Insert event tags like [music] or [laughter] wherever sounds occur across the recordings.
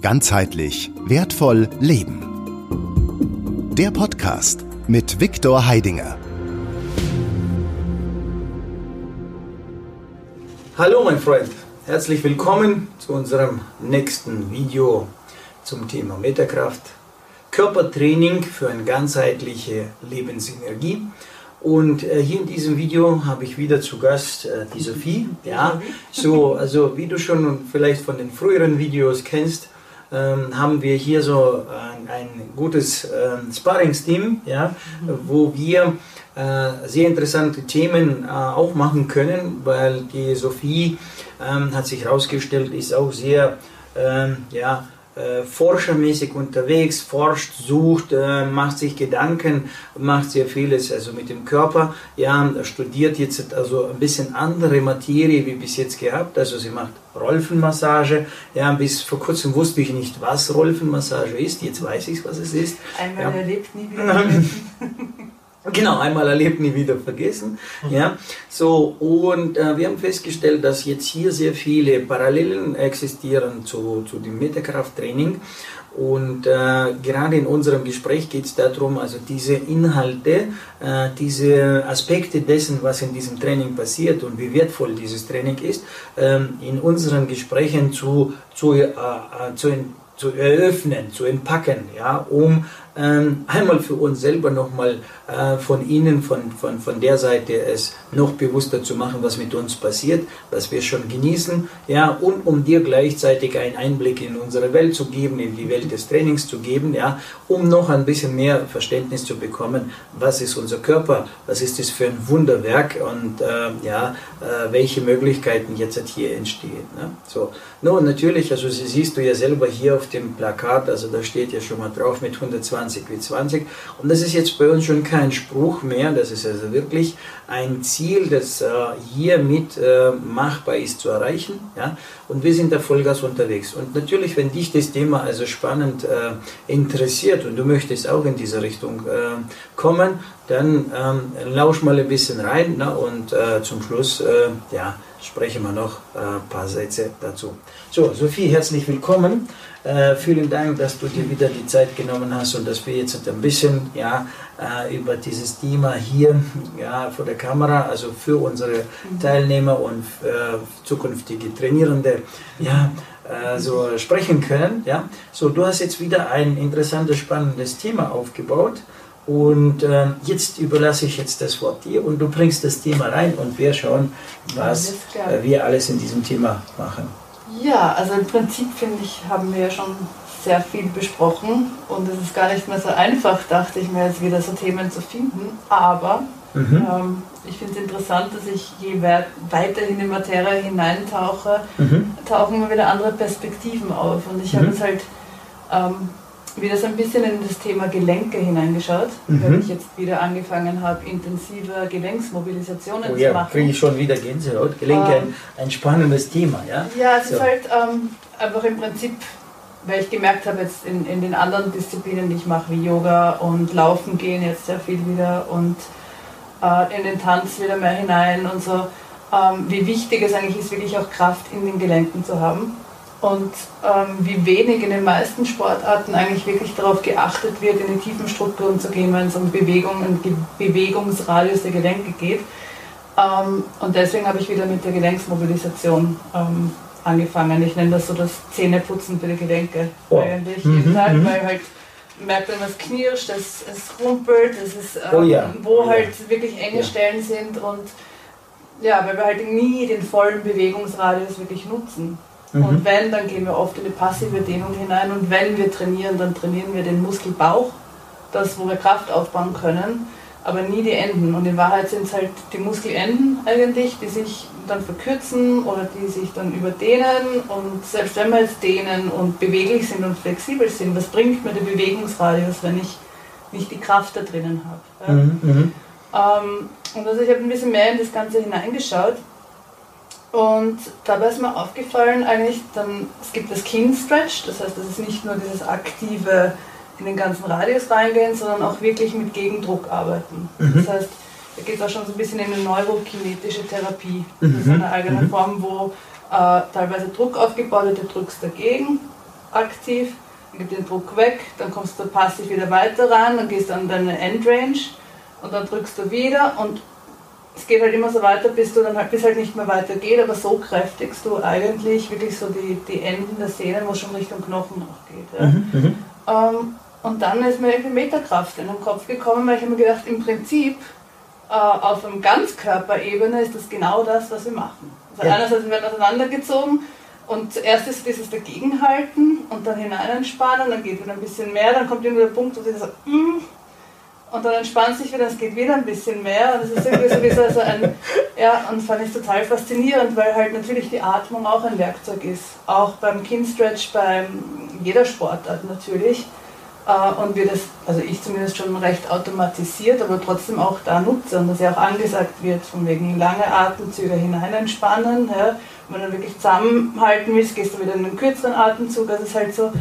Ganzheitlich wertvoll leben. Der Podcast mit Viktor Heidinger. Hallo mein Freund, herzlich willkommen zu unserem nächsten Video zum Thema Metakraft, Körpertraining für eine ganzheitliche Lebensenergie. Und äh, hier in diesem Video habe ich wieder zu Gast äh, die Sophie. Ja, so, also wie du schon vielleicht von den früheren Videos kennst, ähm, haben wir hier so ein, ein gutes ähm, Sparringsteam, ja, wo wir äh, sehr interessante Themen äh, auch machen können, weil die Sophie ähm, hat sich herausgestellt, ist auch sehr ähm, ja, äh, forschermäßig unterwegs, forscht, sucht, äh, macht sich Gedanken, macht sehr vieles also mit dem Körper. Ja, studiert jetzt also ein bisschen andere Materie wie bis jetzt gehabt. Also sie macht Rolfenmassage. Ja, bis vor kurzem wusste ich nicht, was Rolfenmassage ist. Jetzt weiß ich, was es ist. Einmal ja. erlebt, nie wieder. [laughs] Genau, einmal erlebt, nie wieder vergessen. Mhm. Ja, so, und äh, wir haben festgestellt, dass jetzt hier sehr viele Parallelen existieren zu, zu dem Metakrafttraining. Und äh, gerade in unserem Gespräch geht es darum, also diese Inhalte, äh, diese Aspekte dessen, was in diesem Training passiert und wie wertvoll dieses Training ist, ähm, in unseren Gesprächen zu, zu, äh, äh zu, zu eröffnen, zu entpacken, ja, um einmal für uns selber nochmal äh, von Ihnen, von, von, von der Seite es noch bewusster zu machen, was mit uns passiert, was wir schon genießen, ja, und um dir gleichzeitig einen Einblick in unsere Welt zu geben, in die Welt des Trainings zu geben, ja, um noch ein bisschen mehr Verständnis zu bekommen, was ist unser Körper, was ist das für ein Wunderwerk und äh, ja, äh, welche Möglichkeiten jetzt hier entstehen. Ne? So, nun natürlich, also Sie siehst du ja selber hier auf dem Plakat, also da steht ja schon mal drauf mit 120 20 wie 20. Und das ist jetzt bei uns schon kein Spruch mehr, das ist also wirklich ein Ziel, das äh, hiermit äh, machbar ist zu erreichen. Und wir sind da Vollgas unterwegs. Und natürlich, wenn dich das Thema also spannend äh, interessiert und du möchtest auch in diese Richtung kommen, dann ähm, lausch mal ein bisschen rein ne? und zum Schluss ja, sprechen wir noch ein paar Sätze dazu. So, Sophie, herzlich willkommen. Äh, vielen Dank, dass du dir wieder die Zeit genommen hast und dass wir jetzt ein bisschen ja, äh, über dieses Thema hier ja, vor der Kamera, also für unsere Teilnehmer und äh, zukünftige Trainierende, ja, äh, so sprechen können. Ja. So, du hast jetzt wieder ein interessantes, spannendes Thema aufgebaut. Und äh, jetzt überlasse ich jetzt das Wort dir und du bringst das Thema rein und wir schauen, was äh, wir alles in diesem Thema machen. Ja, also im Prinzip finde ich, haben wir ja schon sehr viel besprochen und es ist gar nicht mehr so einfach, dachte ich mir, jetzt wieder so Themen zu finden. Aber mhm. ähm, ich finde es interessant, dass ich je weiter in die Materie hineintauche, mhm. tauchen mir wieder andere Perspektiven auf. Und ich mhm. habe jetzt halt ähm, wieder so ein bisschen in das Thema Gelenke hineingeschaut, mhm. weil ich jetzt wieder angefangen habe, intensive Gelenksmobilisationen oh, ja, zu machen. kriege ich schon wieder Gänsehaut. Gelenke, ähm, ein, ein, spannendes Thema, ja? Ja, es so. ist halt ähm, einfach im Prinzip, weil ich gemerkt habe, jetzt in, in den anderen Disziplinen, die ich mache, wie Yoga und Laufen gehen jetzt sehr viel wieder und äh, in den Tanz wieder mehr hinein und so, ähm, wie wichtig es eigentlich ist, wirklich auch Kraft in den Gelenken zu haben und ähm, wie wenig in den meisten Sportarten eigentlich wirklich darauf geachtet wird, in die tiefen Strukturen zu gehen, wenn es um Bewegung und Ge Bewegungsradius der Gelenke geht. Ähm, und deswegen habe ich wieder mit der Gelenksmobilisation ähm, angefangen. Ich nenne das so das Zähneputzen für die Gelenke oh. eigentlich mhm, jeden Tag, mhm. weil halt merkt, wenn es knirscht, es, es rumpelt, es ist, ähm, oh ja. wo oh halt ja. wirklich enge ja. Stellen sind und ja, weil wir halt nie den vollen Bewegungsradius wirklich nutzen. Mhm. Und wenn, dann gehen wir oft in die passive Dehnung hinein. Und wenn wir trainieren, dann trainieren wir den Muskelbauch, das, wo wir Kraft aufbauen können, aber nie die Enden. Und in Wahrheit sind es halt die Muskelenden eigentlich, die sich dann verkürzen oder die sich dann überdehnen. Und selbst wenn wir jetzt dehnen und beweglich sind und flexibel sind, was bringt mir der Bewegungsradius, wenn ich nicht die Kraft da drinnen habe? Ja? Mhm, mhm. ähm, und also ich habe ein bisschen mehr in das Ganze hineingeschaut und dabei ist mir aufgefallen, eigentlich, dann, es gibt das Kin Stretch, das heißt, das ist nicht nur dieses aktive in den ganzen Radius reingehen, sondern auch wirklich mit Gegendruck arbeiten. Mhm. Das heißt, da geht es auch schon so ein bisschen in eine neurokinetische Therapie. Das ist mhm. eine eigene mhm. Form, wo äh, teilweise Druck aufgebaut wird, du drückst dagegen aktiv, dann gibt den Druck weg, dann kommst du passiv wieder weiter rein, dann gehst du an deine Endrange und dann drückst du wieder und es geht halt immer so weiter, bis du dann halt, bis halt nicht mehr weiter geht, aber so kräftigst du eigentlich wirklich so die, die Enden der Sehnen, wo es schon Richtung Knochen noch geht. Ja. Mhm, mhm. ähm, und dann ist mir irgendwie Meterkraft in den Kopf gekommen, weil ich habe mir gedacht, im Prinzip äh, auf einem Ganzkörperebene ist das genau das, was wir machen. Also ja. einerseits werden auseinandergezogen und zuerst ist dieses Dagegenhalten und dann hinein entspannen, dann geht wieder ein bisschen mehr, dann kommt immer der Punkt, wo sie so, mm, und dann entspannt sich wieder, es geht wieder ein bisschen mehr. Und das ist irgendwie so, so ein, ja, und fand ich total faszinierend, weil halt natürlich die Atmung auch ein Werkzeug ist. Auch beim Kinstretch, bei jeder Sportart natürlich. Äh, und wir das, also ich zumindest schon recht automatisiert, aber trotzdem auch da nutzen, dass ja auch angesagt wird, von wegen lange Atemzüge hinein entspannen. Ja. Wenn du wirklich zusammenhalten willst, gehst du wieder in einen kürzeren Atemzug. Das ist halt so,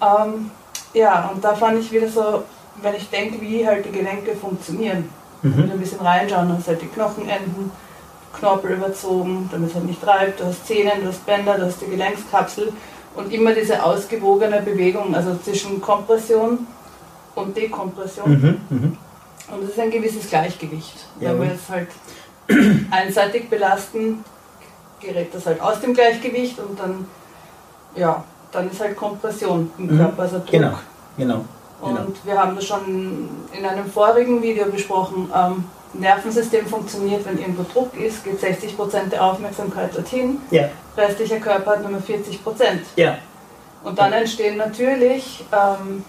ähm, ja, und da fand ich wieder so, wenn ich denke, wie halt die Gelenke funktionieren. Mhm. Wenn wir ein bisschen reinschauen, dann hast halt die Knochenenden, Knorpel überzogen, damit es halt nicht reibt, du hast Zähne, du hast Bänder, du hast die Gelenkskapsel und immer diese ausgewogene Bewegung, also zwischen Kompression und Dekompression. Mhm, mh. Und das ist ein gewisses Gleichgewicht. Ja. Wenn wir jetzt halt [clears throat] einseitig belasten, gerät das halt aus dem Gleichgewicht und dann, ja, dann ist halt Kompression im mhm. Körper, also Druck. Genau, genau. Und genau. wir haben das schon in einem vorigen Video besprochen. Ähm, Nervensystem funktioniert, wenn irgendwo Druck ist, geht 60% der Aufmerksamkeit dorthin. Ja. Restlicher Körper hat nur 40%. Ja. Und dann entstehen natürlich ähm,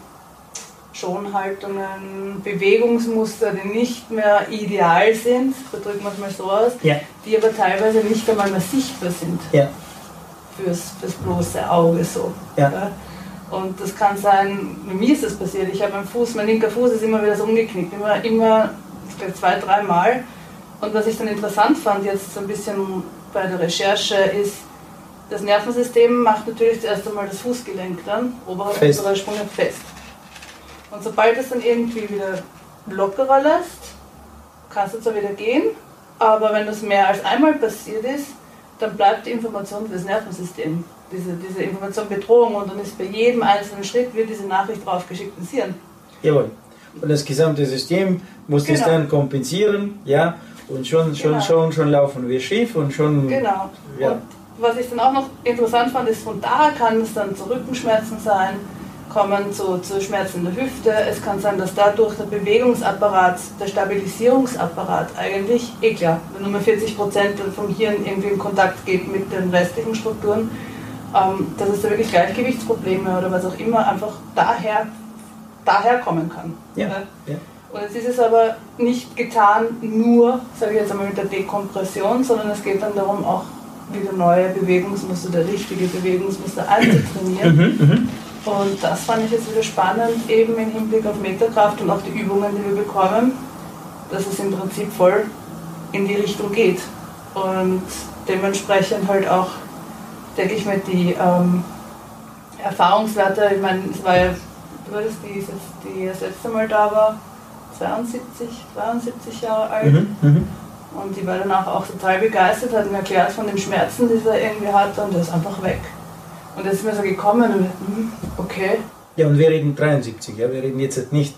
Schonhaltungen, Bewegungsmuster, die nicht mehr ideal sind, da drücken wir es mal so aus, ja. die aber teilweise nicht einmal mehr sichtbar sind. Ja. Fürs, fürs bloße Auge so. Ja. Und das kann sein, bei mir ist das passiert. Ich habe meinen Fuß, mein linker Fuß ist immer wieder so umgeknickt, immer, immer ich glaube zwei, dreimal. Und was ich dann interessant fand jetzt so ein bisschen bei der Recherche ist, das Nervensystem macht natürlich zuerst einmal das Fußgelenk dann, obere und untere Sprünge fest. Und sobald es dann irgendwie wieder lockerer lässt, kannst du zwar wieder gehen, aber wenn das mehr als einmal passiert ist, dann bleibt die Information für das Nervensystem diese, diese Information Bedrohung und dann ist bei jedem einzelnen Schritt wird diese Nachricht draufgeschickt ins Hirn. Jawohl. Und das gesamte System muss genau. das dann kompensieren, ja, und schon, schon, genau. schon, schon laufen wir schief und schon. Genau. Ja. Und was ich dann auch noch interessant fand, ist, von da kann es dann zu Rückenschmerzen sein, kommen zu, zu Schmerzen in der Hüfte. Es kann sein, dass dadurch der Bewegungsapparat, der Stabilisierungsapparat eigentlich, eh klar, wenn nur 40 Prozent vom Hirn irgendwie in Kontakt geht mit den restlichen Strukturen, ähm, dass es da wirklich Gleichgewichtsprobleme oder was auch immer einfach daher, daher kommen kann. Ja. ja. Und jetzt ist es aber nicht getan nur, sage ich jetzt einmal mit der Dekompression, sondern es geht dann darum, auch wieder neue Bewegungsmuster, der richtige Bewegungsmuster einzutrainieren. Mhm, mhm, und das fand ich jetzt wieder spannend, eben im Hinblick auf Meterkraft und auch die Übungen, die wir bekommen, dass es im Prinzip voll in die Richtung geht. Und dementsprechend halt auch denke ich mir, die ähm, Erfahrungswerte, ich meine, es war ja, du hattest die, jetzt, die das letzte Mal da war, 72, 72 Jahre alt. Mhm, mhm, und die war danach auch total begeistert, hat mir erklärt von den Schmerzen, die sie irgendwie hatte und der ist einfach weg. Und das ist mir so gekommen und hm, okay. Ja, und wir reden 73, ja, wir reden jetzt nicht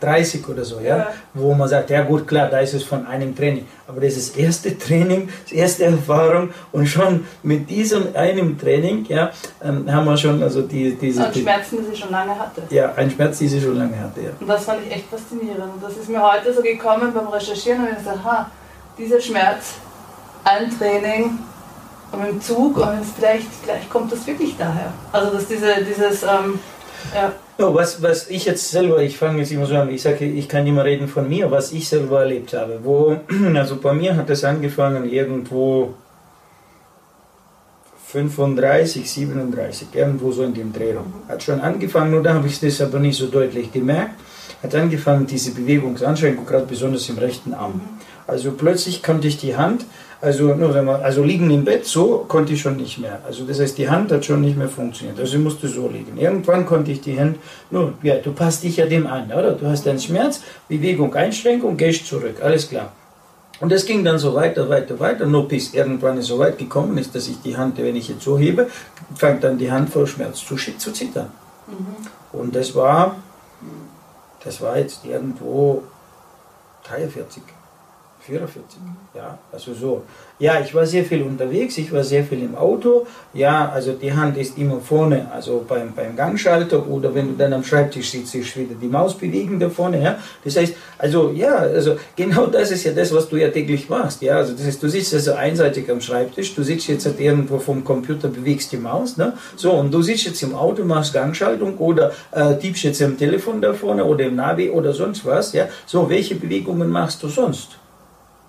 30 oder so, ja? ja? wo man sagt, ja gut, klar, da ist es von einem Training. Aber das ist das erste [laughs] Training, das erste Erfahrung und schon mit diesem einem Training ja, ähm, haben wir schon also die, diese... Und Schmerzen, die sie schon lange hatte. Ja, ein Schmerz, die sie schon lange hatte, ja. Und das fand ich echt faszinierend. Und das ist mir heute so gekommen beim Recherchieren und ich gesagt, ha, dieser Schmerz, ein Training und im Zug und vielleicht, vielleicht kommt das wirklich daher. Also dass diese, dieses... Ähm, ja. Was, was ich jetzt selber, ich fange jetzt immer so an, ich sage, ich kann immer reden von mir, was ich selber erlebt habe. Wo, [clears throat] also bei mir hat es angefangen irgendwo 35, 37, irgendwo so in dem Dreh Hat schon angefangen, nur da habe ich das aber nicht so deutlich gemerkt. Hat angefangen, diese Bewegungsanschränkung, gerade besonders im rechten Arm. Also plötzlich konnte ich die Hand also, nur wenn man, also liegen im Bett, so konnte ich schon nicht mehr. Also das heißt, die Hand hat schon nicht mehr funktioniert. Also ich musste so liegen. Irgendwann konnte ich die Hand, nur, ja, du passt dich ja dem an, oder? Du hast einen Schmerz, Bewegung, Einschränkung, gehst zurück, alles klar. Und das ging dann so weiter, weiter, weiter, nur bis irgendwann es so weit gekommen ist, dass ich die Hand, wenn ich jetzt so hebe, fängt dann die Hand vor Schmerz zu, zu zittern. Mhm. Und das war, das war jetzt irgendwo 43, 44, mhm. ja, also so. Ja, ich war sehr viel unterwegs, ich war sehr viel im Auto. Ja, also die Hand ist immer vorne, also beim, beim Gangschalter oder wenn du dann am Schreibtisch sitzt, ist wieder die Maus bewegen da vorne. Ja? Das heißt, also ja, also genau das ist ja das, was du ja täglich machst. Ja? Also das heißt, du sitzt also einseitig am Schreibtisch, du sitzt jetzt halt irgendwo vom Computer, bewegst die Maus. Ne? So, und du sitzt jetzt im Auto, machst Gangschaltung oder äh, tippst jetzt am Telefon da vorne oder im Navi oder sonst was. Ja? So, welche Bewegungen machst du sonst?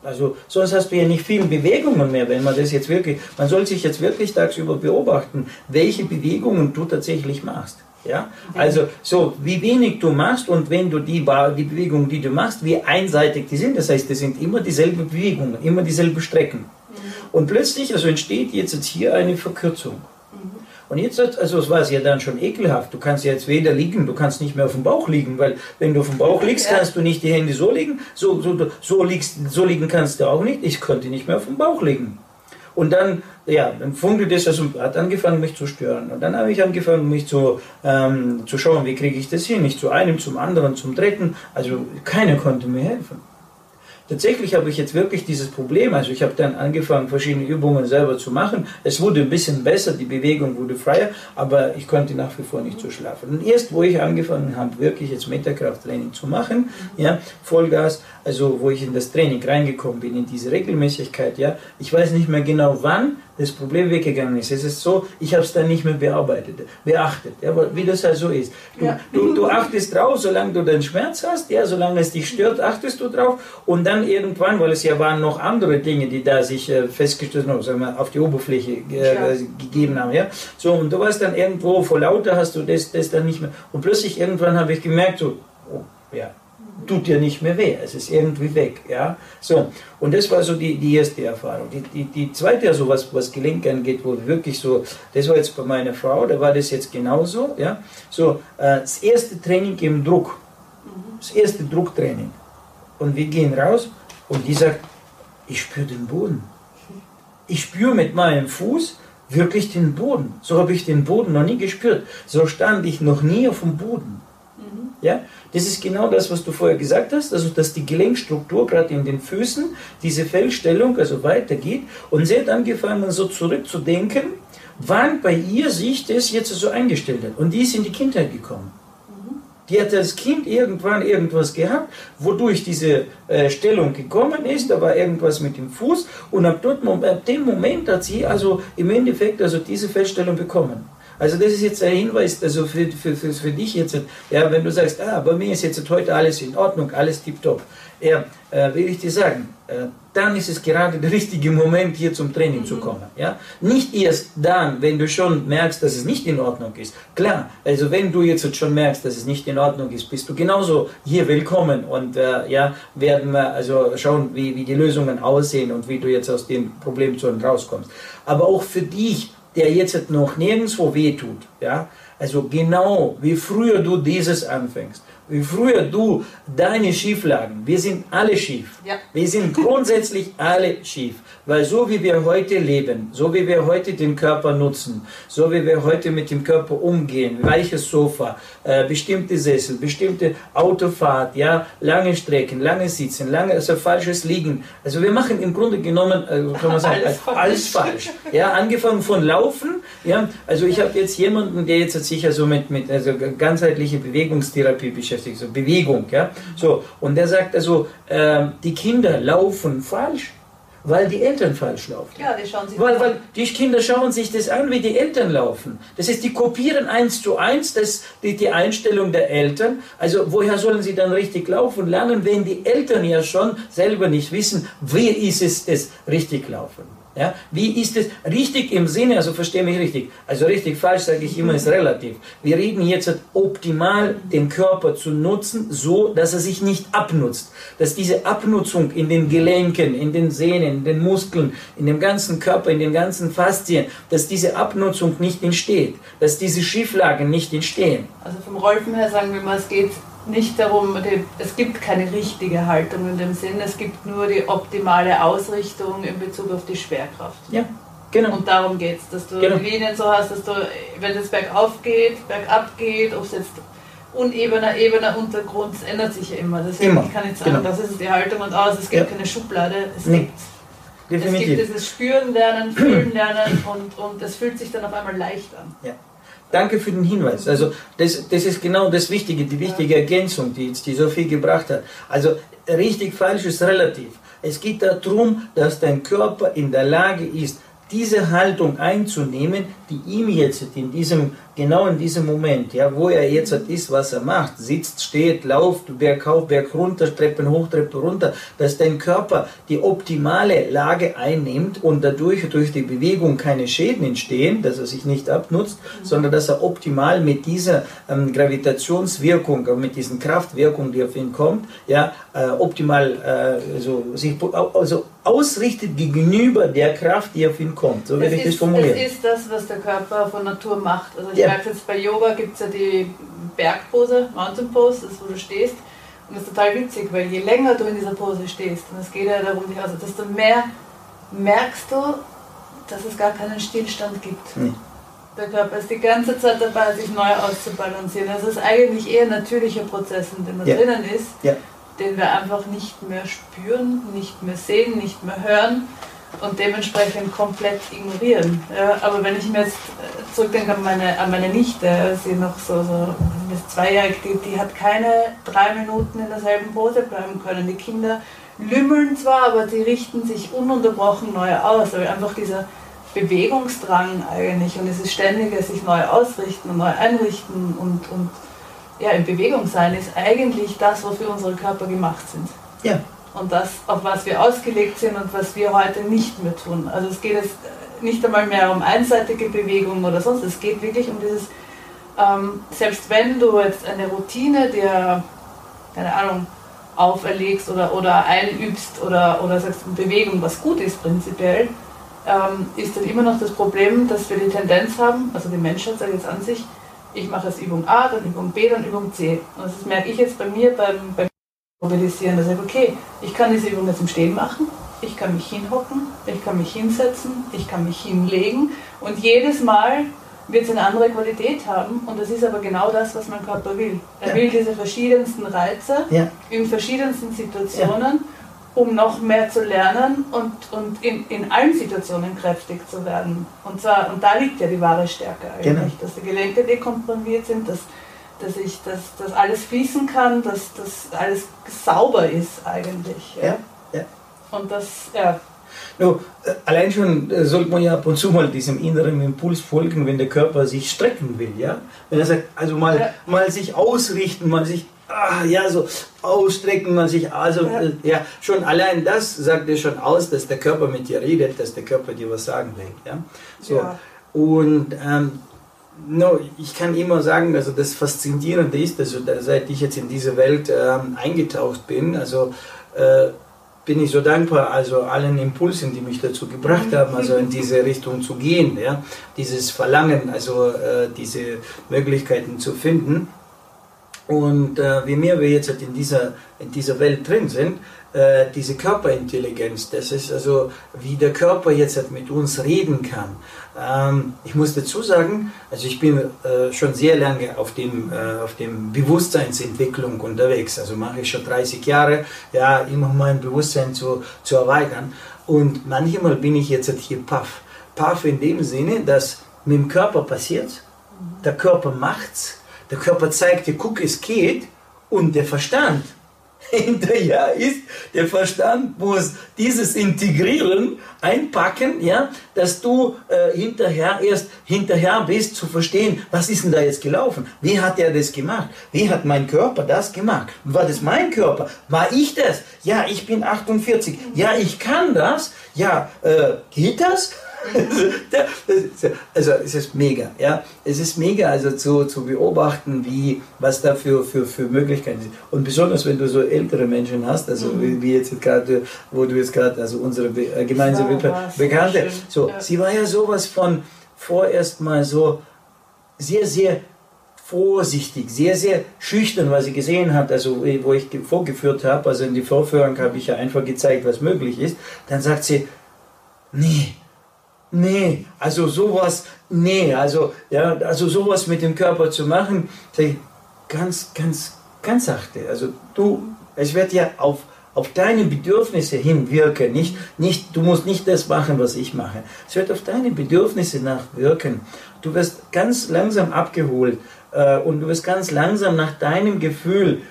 Also sonst hast du ja nicht viele Bewegungen mehr, wenn man das jetzt wirklich, man soll sich jetzt wirklich tagsüber beobachten, welche Bewegungen du tatsächlich machst. Ja? Also so, wie wenig du machst und wenn du die, die Bewegungen, die du machst, wie einseitig die sind, das heißt, das sind immer dieselben Bewegungen, immer dieselben Strecken. Mhm. Und plötzlich also entsteht jetzt hier eine Verkürzung. Und jetzt, also es war es ja dann schon ekelhaft. Du kannst jetzt weder liegen, du kannst nicht mehr auf dem Bauch liegen, weil wenn du auf dem Bauch liegst, ja. kannst du nicht die Hände so liegen, so, so, so, liegst, so liegen kannst du auch nicht. Ich konnte nicht mehr auf dem Bauch liegen. Und dann, ja, dann funkte das, also hat angefangen mich zu stören. Und dann habe ich angefangen, mich zu, ähm, zu schauen, wie kriege ich das hin? Nicht zu einem, zum anderen, zum dritten. Also keiner konnte mir helfen. Tatsächlich habe ich jetzt wirklich dieses Problem. Also ich habe dann angefangen, verschiedene Übungen selber zu machen. Es wurde ein bisschen besser, die Bewegung wurde freier, aber ich konnte nach wie vor nicht so schlafen. Und erst, wo ich angefangen habe, wirklich jetzt Metakrafttraining zu machen, ja, Vollgas, also wo ich in das Training reingekommen bin, in diese Regelmäßigkeit, ja, ich weiß nicht mehr genau wann, das Problem weggegangen ist. Es ist so, ich habe es dann nicht mehr bearbeitet, beachtet, ja, wie das halt so ist. Du, ja. du, du, achtest drauf, solange du den Schmerz hast, ja, solange es dich stört, achtest du drauf und dann irgendwann, weil es ja waren noch andere Dinge, die da sich äh, festgestellt haben, sagen wir, auf die Oberfläche äh, ja. gegeben haben, ja. So, und du warst dann irgendwo vor lauter, hast du das, das dann nicht mehr. Und plötzlich irgendwann habe ich gemerkt, so, oh, ja, tut dir nicht mehr weh, es ist irgendwie weg. Ja? So, und das war so die, die erste Erfahrung. Die, die, die zweite, also was, was Gelenk angeht, wo wirklich so, das war jetzt bei meiner Frau, da war das jetzt genauso. Ja? So, äh, das erste Training im Druck, das erste Drucktraining. Und wir gehen raus und die sagt, ich spüre den Boden. Ich spüre mit meinem Fuß wirklich den Boden. So habe ich den Boden noch nie gespürt. So stand ich noch nie auf dem Boden. Mhm. Ja? Das ist genau das, was du vorher gesagt hast, also dass die Gelenkstruktur gerade in den Füßen, diese Fellstellung also weitergeht und sie hat angefangen so zurückzudenken, wann bei ihr sich das jetzt so eingestellt hat. Und die ist in die Kindheit gekommen. Die hat als Kind irgendwann irgendwas gehabt, wodurch diese äh, Stellung gekommen ist, da war irgendwas mit dem Fuß und ab, dort, ab dem Moment hat sie also im Endeffekt also diese Feststellung bekommen. Also das ist jetzt ein Hinweis also für, für, für, für dich jetzt, ja, wenn du sagst, ah, bei mir ist jetzt heute alles in Ordnung, alles tiptop, ja, äh, will ich dir sagen, äh, dann ist es gerade der richtige Moment, hier zum Training mhm. zu kommen. Ja? Nicht erst dann, wenn du schon merkst, dass es nicht in Ordnung ist. Klar, also wenn du jetzt schon merkst, dass es nicht in Ordnung ist, bist du genauso hier willkommen und äh, ja, werden wir also schauen, wie, wie die Lösungen aussehen und wie du jetzt aus den Problemzonen rauskommst. Aber auch für dich der jetzt noch nirgendwo wehtut. Ja? Also genau wie früher du dieses anfängst, wie früher du deine Schieflagen, wir sind alle schief. Ja. Wir sind grundsätzlich alle schief. Weil so wie wir heute leben, so wie wir heute den Körper nutzen, so wie wir heute mit dem Körper umgehen, weiches Sofa, äh, bestimmte Sessel, bestimmte Autofahrt, ja, lange Strecken, lange Sitzen, lange, also falsches Liegen. Also wir machen im Grunde genommen, also kann man sagen, alles, falsch. alles falsch. Ja, angefangen von Laufen, ja, also ich habe jetzt jemanden, der jetzt sich also mit, mit also ganzheitliche Bewegungstherapie beschäftigt, so Bewegung, ja, so, und der sagt also, äh, die Kinder laufen falsch weil die Eltern falsch laufen. Ja, die schauen sich weil, weil die Kinder schauen sich das an, wie die Eltern laufen. Das heißt, die kopieren eins zu eins das, die, die Einstellung der Eltern. Also woher sollen sie dann richtig laufen lernen, wenn die Eltern ja schon selber nicht wissen, wie ist es, es richtig laufen. Ja? Wie ist es richtig im Sinne, also verstehe mich richtig, also richtig falsch sage ich immer, ist relativ. Wir reden jetzt optimal den Körper zu nutzen, so dass er sich nicht abnutzt. Dass diese Abnutzung in den Gelenken, in den Sehnen, in den Muskeln, in dem ganzen Körper, in den ganzen Faszien, dass diese Abnutzung nicht entsteht, dass diese Schieflagen nicht entstehen. Also vom Rolfen her sagen wir mal, es geht nicht darum, es gibt keine richtige Haltung in dem Sinn, es gibt nur die optimale Ausrichtung in Bezug auf die Schwerkraft. Ja, genau. Und darum geht es, dass du genau. Linien so hast, dass du, wenn es bergauf geht, bergab geht, ob es jetzt unebener, ebener Untergrund, es ändert sich ja immer. Deswegen immer. kann ich sagen, genau. das ist die Haltung und aus, es gibt ja. keine Schublade, es nee. gibt Definitiv. Es gibt dieses Spüren lernen, Fühlen lernen und, und es fühlt sich dann auf einmal leicht an. Ja. Danke für den Hinweis. Also das, das ist genau das Wichtige, die wichtige Ergänzung, die, die Sophie gebracht hat. Also richtig, falsch ist relativ. Es geht darum, dass dein Körper in der Lage ist, diese Haltung einzunehmen, die ihm jetzt in diesem genau in diesem Moment, ja, wo er jetzt ist, was er macht, sitzt, steht, lauft, bergauf, berg runter, Treppen hoch, Treppen runter, dass dein Körper die optimale Lage einnimmt und dadurch durch die Bewegung keine Schäden entstehen, dass er sich nicht abnutzt, mhm. sondern dass er optimal mit dieser ähm, Gravitationswirkung, äh, mit diesen Kraftwirkung, die auf ihn kommt, ja, äh, optimal äh, so, sich also ausrichtet gegenüber der Kraft, die auf ihn kommt. So werde ich das formulieren. Das ist das, was der Körper von Natur macht. Also ja. merke jetzt bei Yoga gibt es ja die Bergpose, Mountain Pose, das wo du stehst. Und das ist total witzig, weil je länger du in dieser Pose stehst, und es geht ja darum, also desto mehr merkst du, dass es gar keinen Stillstand gibt. Hm. Der Körper ist die ganze Zeit dabei, sich neu auszubalancieren. Das ist eigentlich eher ein natürlicher Prozess, in dem man ja. drinnen ist, ja. den wir einfach nicht mehr spüren, nicht mehr sehen, nicht mehr hören und dementsprechend komplett ignorieren. Ja, aber wenn ich mir jetzt äh, zurückdenke an meine, an meine Nichte, sie noch so, so zweijährig, die, die hat keine drei Minuten in derselben Pose bleiben können. Die Kinder lümmeln zwar, aber die richten sich ununterbrochen neu aus. Also einfach dieser Bewegungsdrang eigentlich und dieses ständige sich neu ausrichten und neu einrichten und, und ja, in Bewegung sein ist eigentlich das, wofür unsere Körper gemacht sind. Ja, und das, auf was wir ausgelegt sind und was wir heute nicht mehr tun. Also es geht jetzt nicht einmal mehr um einseitige Bewegungen oder sonst, es geht wirklich um dieses, ähm, selbst wenn du jetzt eine Routine dir, keine Ahnung, auferlegst oder, oder einübst oder, oder sagst, Bewegung, was gut ist prinzipiell, ähm, ist dann immer noch das Problem, dass wir die Tendenz haben, also die Menschheit sagt jetzt an sich, ich mache jetzt Übung A, dann Übung B, dann Übung C. Und das merke ich jetzt bei mir beim, beim mobilisieren, dass ich sage, okay, ich kann diese Übung jetzt im Stehen machen, ich kann mich hinhocken, ich kann mich hinsetzen, ich kann mich hinlegen und jedes Mal wird es eine andere Qualität haben und das ist aber genau das, was mein Körper will. Er ja. will diese verschiedensten Reize ja. in verschiedensten Situationen, ja. um noch mehr zu lernen und, und in, in allen Situationen kräftig zu werden. Und, zwar, und da liegt ja die wahre Stärke eigentlich, genau. dass die Gelenke dekomprimiert sind, dass dass ich, dass, dass alles fließen kann, dass das alles sauber ist eigentlich. Ja? ja, ja. Und das, ja. No, äh, allein schon äh, sollte man ja ab und zu mal diesem inneren Impuls folgen, wenn der Körper sich strecken will, ja. Wenn er sagt, also mal, ja. mal sich ausrichten, mal sich, ah, ja, so ausstrecken, mal sich, also, ja. Äh, ja, schon allein das sagt dir schon aus, dass der Körper mit dir redet, dass der Körper dir was sagen will, ja. So. Ja. Und ähm, No, ich kann immer sagen, also das Faszinierende ist, also seit ich jetzt in diese Welt ähm, eingetaucht bin, also äh, bin ich so dankbar, also allen Impulsen, die mich dazu gebracht mhm. haben, also in diese Richtung zu gehen, ja, dieses Verlangen, also äh, diese Möglichkeiten zu finden. Und äh, wie mehr wir jetzt halt in dieser, in dieser Welt drin sind, äh, diese Körperintelligenz, das ist also, wie der Körper jetzt halt mit uns reden kann. Ähm, ich muss dazu sagen, also ich bin äh, schon sehr lange auf dem, äh, auf dem Bewusstseinsentwicklung unterwegs. Also mache ich schon 30 Jahre, ja, immer mein Bewusstsein zu, zu erweitern. Und manchmal bin ich jetzt halt hier paff. Paff in dem Sinne, dass mit dem Körper passiert, der Körper macht's, der Körper zeigt dir, guck, es geht, und der Verstand [laughs] hinterher ist, der Verstand muss dieses integrieren, einpacken, ja, dass du äh, hinterher erst hinterher bist zu verstehen, was ist denn da jetzt gelaufen? Wie hat er das gemacht? Wie hat mein Körper das gemacht? War das mein Körper? War ich das? Ja, ich bin 48. Ja, ich kann das. Ja, äh, geht das? [laughs] also es ist mega, ja. Es ist mega, also zu, zu beobachten, wie, was da für, für, für Möglichkeiten sind. Und besonders, wenn du so ältere Menschen hast, also mhm. wie jetzt gerade, wo du jetzt gerade, also unsere äh, gemeinsame Be Bekannte, so, ja. sie war ja sowas von vorerst mal so sehr, sehr vorsichtig, sehr, sehr schüchtern, was sie gesehen hat, also wo ich vorgeführt habe, also in die Vorführung habe ich ja einfach gezeigt, was möglich ist, dann sagt sie, nee, nee, also sowas, nee, also, ja, also sowas mit dem Körper zu machen, ganz, ganz, ganz sachte, also du, es wird ja auf auf deine Bedürfnisse hinwirken. Nicht, nicht, du musst nicht das machen, was ich mache. Es wird auf deine Bedürfnisse nachwirken. Du wirst ganz langsam abgeholt äh, und du wirst ganz langsam nach deinem Gefühl,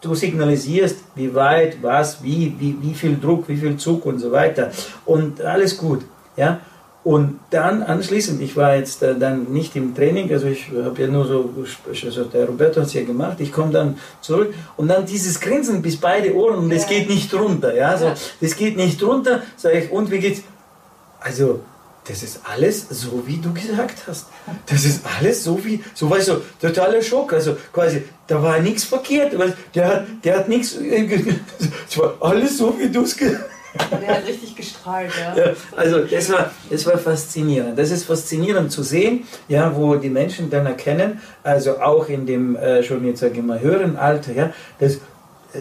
du signalisierst, wie weit, was, wie, wie, wie viel Druck, wie viel Zug und so weiter. Und alles gut. Ja? Und dann anschließend, ich war jetzt äh, dann nicht im Training, also ich habe ja nur so, also der Roberto hat es ja gemacht, ich komme dann zurück und dann dieses Grinsen bis beide Ohren und es ja. geht nicht runter, ja, so, das geht nicht runter, sage ich, und wie geht's? Also, das ist alles so, wie du gesagt hast. Das ist alles so wie, so weißt du, totaler Schock. Also quasi, da war nichts verkehrt. Der hat, der hat nichts, [laughs] es war alles so, wie du es gesagt hast. Der hat richtig gestrahlt, ja. ja. also das war, das war faszinierend. Das ist faszinierend zu sehen, ja, wo die Menschen dann erkennen, also auch in dem äh, schon jetzt sage ich mal höheren Alter, ja, das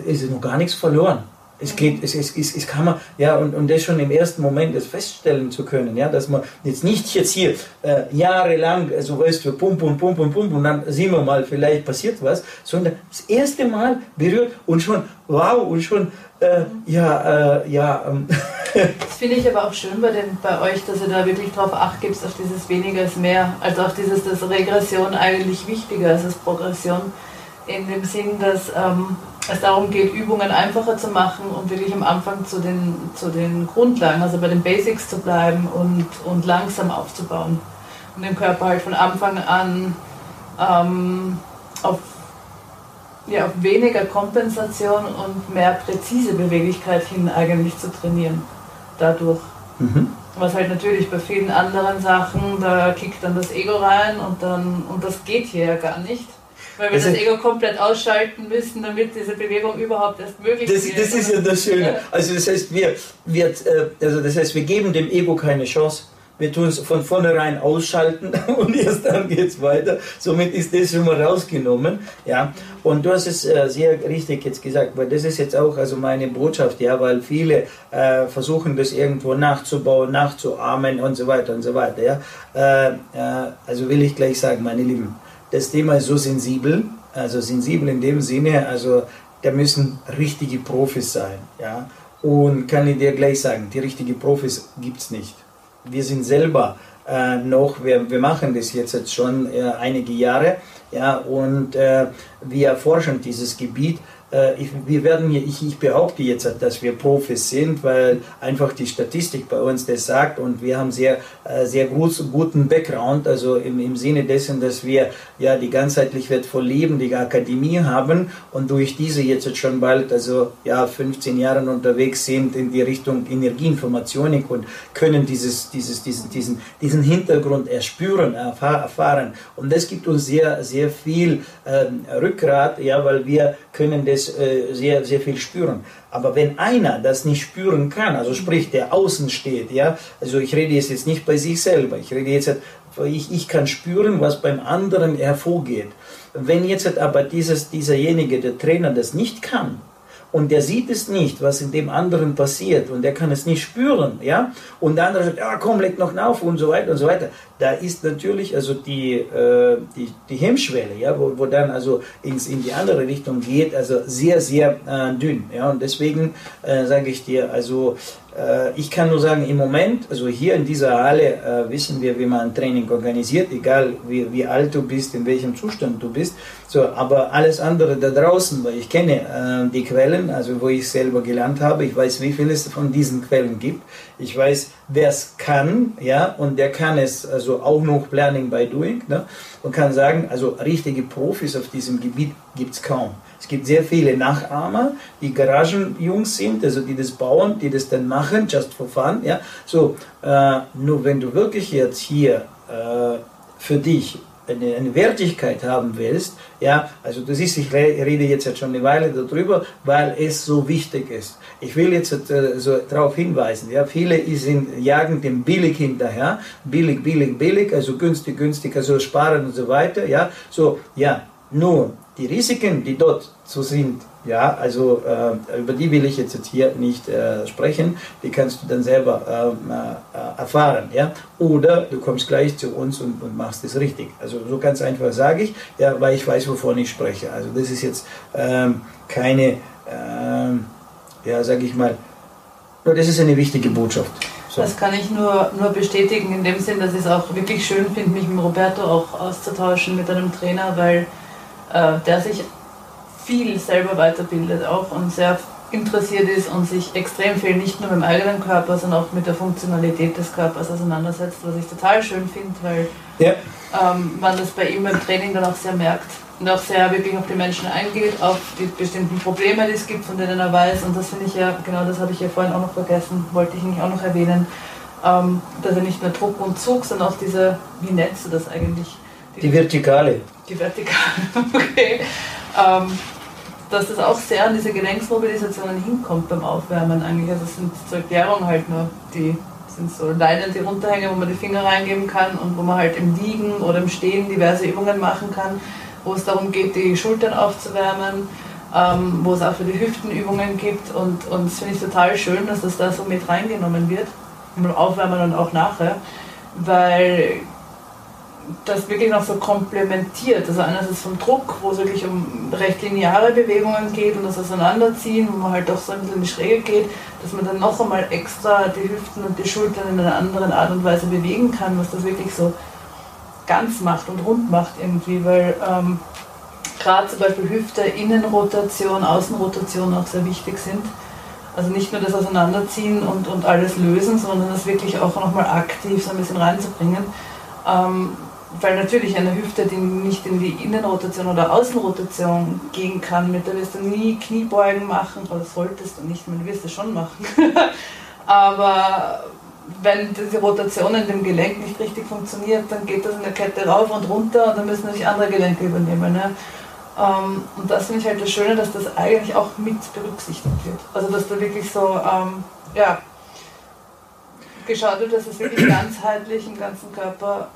ist noch gar nichts verloren. Es geht, es, es, es, es kann man, ja, und, und das schon im ersten Moment das feststellen zu können, ja, dass man jetzt nicht jetzt hier äh, jahrelang, also weißt du, pum, pum, pum, pum, pum, und dann sehen wir mal, vielleicht passiert was, sondern das erste Mal berührt und schon, wow, und schon, äh, ja, äh, ja. Ähm. [laughs] Das finde ich aber auch schön bei, den, bei euch, dass ihr da wirklich drauf acht gibt, auf dieses weniger ist mehr, also auf dieses, dass Regression eigentlich wichtiger ist als Progression, in dem Sinn, dass ähm, es darum geht, Übungen einfacher zu machen und wirklich am Anfang zu den, zu den Grundlagen, also bei den Basics zu bleiben und, und langsam aufzubauen. Und den Körper halt von Anfang an ähm, auf, ja, auf weniger Kompensation und mehr präzise Beweglichkeit hin eigentlich zu trainieren. Dadurch. Mhm. Was halt natürlich bei vielen anderen Sachen, da kickt dann das Ego rein und dann, und das geht hier ja gar nicht weil wir das, das Ego komplett ausschalten müssen, damit diese Bewegung überhaupt erst möglich das, ist. Das ist ja das Schöne. Also das heißt, wir, wir, äh, also das heißt, wir geben dem Ego keine Chance. Wir tun es von vornherein ausschalten [laughs] und erst dann geht es weiter. Somit ist das schon mal rausgenommen. Ja. Und du hast es äh, sehr richtig jetzt gesagt, weil das ist jetzt auch also meine Botschaft, ja, weil viele äh, versuchen das irgendwo nachzubauen, nachzuahmen und so weiter und so weiter. Ja. Äh, äh also will ich gleich sagen, meine Lieben, das Thema ist so sensibel, also sensibel in dem Sinne, also da müssen richtige Profis sein. Ja? Und kann ich dir gleich sagen, die richtigen Profis gibt es nicht. Wir sind selber äh, noch, wir, wir machen das jetzt, jetzt schon äh, einige Jahre, ja, und äh, wir erforschen dieses Gebiet ich, wir werden hier, ich, ich behaupte jetzt, dass wir Profis sind, weil einfach die Statistik bei uns das sagt und wir haben sehr, äh, sehr gut, guten Background, also im, im Sinne dessen, dass wir ja die ganzheitlich wertvoll lebende Akademie haben und durch diese jetzt schon bald, also ja 15 Jahre unterwegs sind in die Richtung Energieinformationik und können dieses, dieses, diesen, diesen, diesen Hintergrund erspüren, erfahren. Und das gibt uns sehr, sehr viel ähm, Rückgrat, ja, weil wir können das äh, sehr, sehr viel spüren. Aber wenn einer das nicht spüren kann, also sprich, der außen steht, ja, also ich rede jetzt nicht bei sich selber, ich rede jetzt, ich, ich kann spüren, was beim anderen hervorgeht. Wenn jetzt aber dieses, dieserjenige, der Trainer, das nicht kann, und der sieht es nicht, was in dem anderen passiert. Und der kann es nicht spüren, ja, und der andere sagt, ja, komm, leg noch auf und so weiter und so weiter. Da ist natürlich also die, äh, die, die Hemmschwelle, ja, wo, wo dann also ins, in die andere Richtung geht, also sehr, sehr äh, dünn, ja, und deswegen äh, sage ich dir, also ich kann nur sagen, im Moment, also hier in dieser Halle äh, wissen wir, wie man ein Training organisiert, egal wie, wie alt du bist, in welchem Zustand du bist. So, aber alles andere da draußen, weil ich kenne äh, die Quellen, also wo ich selber gelernt habe, ich weiß, wie viel es von diesen Quellen gibt. Ich weiß, wer es kann, ja, und der kann es also auch noch Learning by Doing, ne, und kann sagen, also richtige Profis auf diesem Gebiet gibt es kaum. Es gibt sehr viele Nachahmer, die Garagenjungs sind, also die das bauen, die das dann machen, just for fun. Ja? So, äh, nur wenn du wirklich jetzt hier äh, für dich eine, eine Wertigkeit haben willst, ja, also das ist, ich rede jetzt schon eine Weile darüber, weil es so wichtig ist. Ich will jetzt äh, so darauf hinweisen, ja, viele sind, jagen dem billig hinterher, billig, billig, billig, also günstig, günstig, also sparen und so weiter, ja, so, ja, nur die Risiken, die dort so sind, ja, also äh, über die will ich jetzt hier nicht äh, sprechen, die kannst du dann selber ähm, äh, erfahren, ja. Oder du kommst gleich zu uns und, und machst es richtig. Also so ganz einfach sage ich, ja, weil ich weiß, wovon ich spreche. Also das ist jetzt ähm, keine, ähm, ja, sage ich mal, nur das ist eine wichtige Botschaft. So. Das kann ich nur, nur bestätigen, in dem Sinn, dass ich es auch wirklich schön finde, mich mit Roberto auch auszutauschen, mit einem Trainer, weil äh, der sich viel selber weiterbildet auch und sehr interessiert ist und sich extrem viel nicht nur mit dem eigenen Körper, sondern auch mit der Funktionalität des Körpers auseinandersetzt, was ich total schön finde, weil ja. ähm, man das bei ihm im Training dann auch sehr merkt und auch sehr wirklich auf die Menschen eingeht, auf die bestimmten Probleme, die es gibt, von denen er weiß. Und das finde ich ja, genau das habe ich ja vorhin auch noch vergessen, wollte ich nämlich auch noch erwähnen, ähm, dass er nicht nur Druck und Zug, sondern auch diese, wie nennst du das eigentlich? Die, die Vertikale. Die Vertikale, [laughs] okay. Ähm, dass das auch sehr an diese Gelenksmobilisationen hinkommt beim Aufwärmen eigentlich. Also es sind zur Erklärung halt nur die sind so Leinen, die runterhängen, wo man die Finger reingeben kann und wo man halt im Liegen oder im Stehen diverse Übungen machen kann, wo es darum geht, die Schultern aufzuwärmen, ähm, wo es auch für die Hüften Übungen gibt und, und das finde ich total schön, dass das da so mit reingenommen wird, beim Aufwärmen und auch nachher, weil das wirklich noch so komplementiert. Also einerseits vom Druck, wo es wirklich um recht lineare Bewegungen geht und das Auseinanderziehen, wo man halt auch so ein bisschen in die Schräge geht, dass man dann noch einmal extra die Hüften und die Schultern in einer anderen Art und Weise bewegen kann, was das wirklich so ganz macht und rund macht irgendwie, weil ähm, gerade zum Beispiel Hüfte, Innenrotation, Außenrotation auch sehr wichtig sind. Also nicht nur das Auseinanderziehen und, und alles lösen, sondern das wirklich auch nochmal aktiv so ein bisschen reinzubringen. Ähm, weil natürlich eine Hüfte, die nicht in die Innenrotation oder Außenrotation gehen kann, mit der wirst du nie Kniebeugen machen, oder solltest du nicht, man wirst es schon machen. [laughs] Aber wenn diese Rotation in dem Gelenk nicht richtig funktioniert, dann geht das in der Kette rauf und runter und dann müssen natürlich andere Gelenke übernehmen. Ne? Und das finde ich halt das Schöne, dass das eigentlich auch mit berücksichtigt wird. Also dass da wirklich so, ähm, ja, geschaut wird, dass es wirklich [clears throat] ganzheitlich im ganzen Körper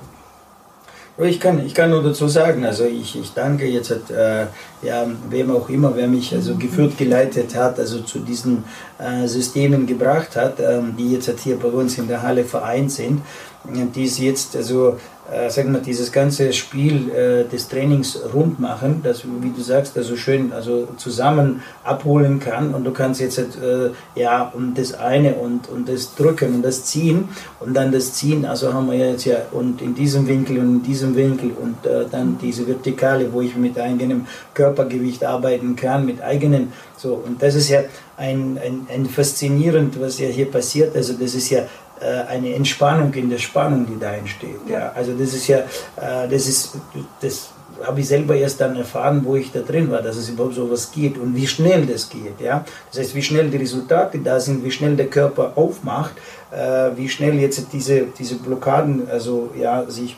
ich kann, ich kann nur dazu sagen, also ich, ich danke jetzt äh, ja, wem auch immer, wer mich also geführt, geleitet hat, also zu diesen äh, Systemen gebracht hat, ähm, die jetzt hier bei uns in der Halle vereint sind, die es jetzt also äh, sagen wir, dieses ganze Spiel äh, des Trainings rund machen, das, wie du sagst, also schön also zusammen abholen kann und du kannst jetzt äh, ja um das eine und, und das drücken und das ziehen und dann das ziehen, also haben wir jetzt ja und in diesem Winkel und in diesem Winkel und äh, dann diese Vertikale, wo ich mit eigenem Körpergewicht arbeiten kann, mit eigenen, so. Und das ist ja ein, ein, ein faszinierend, was ja hier passiert, also das ist ja eine Entspannung in der Spannung, die da entsteht. Ja. Also das ist ja, äh, das ist, das habe ich selber erst dann erfahren, wo ich da drin war, dass es überhaupt so was geht und wie schnell das geht. Ja? Das heißt, wie schnell die Resultate da sind, wie schnell der Körper aufmacht, äh, wie schnell jetzt diese, diese Blockaden also, ja, sich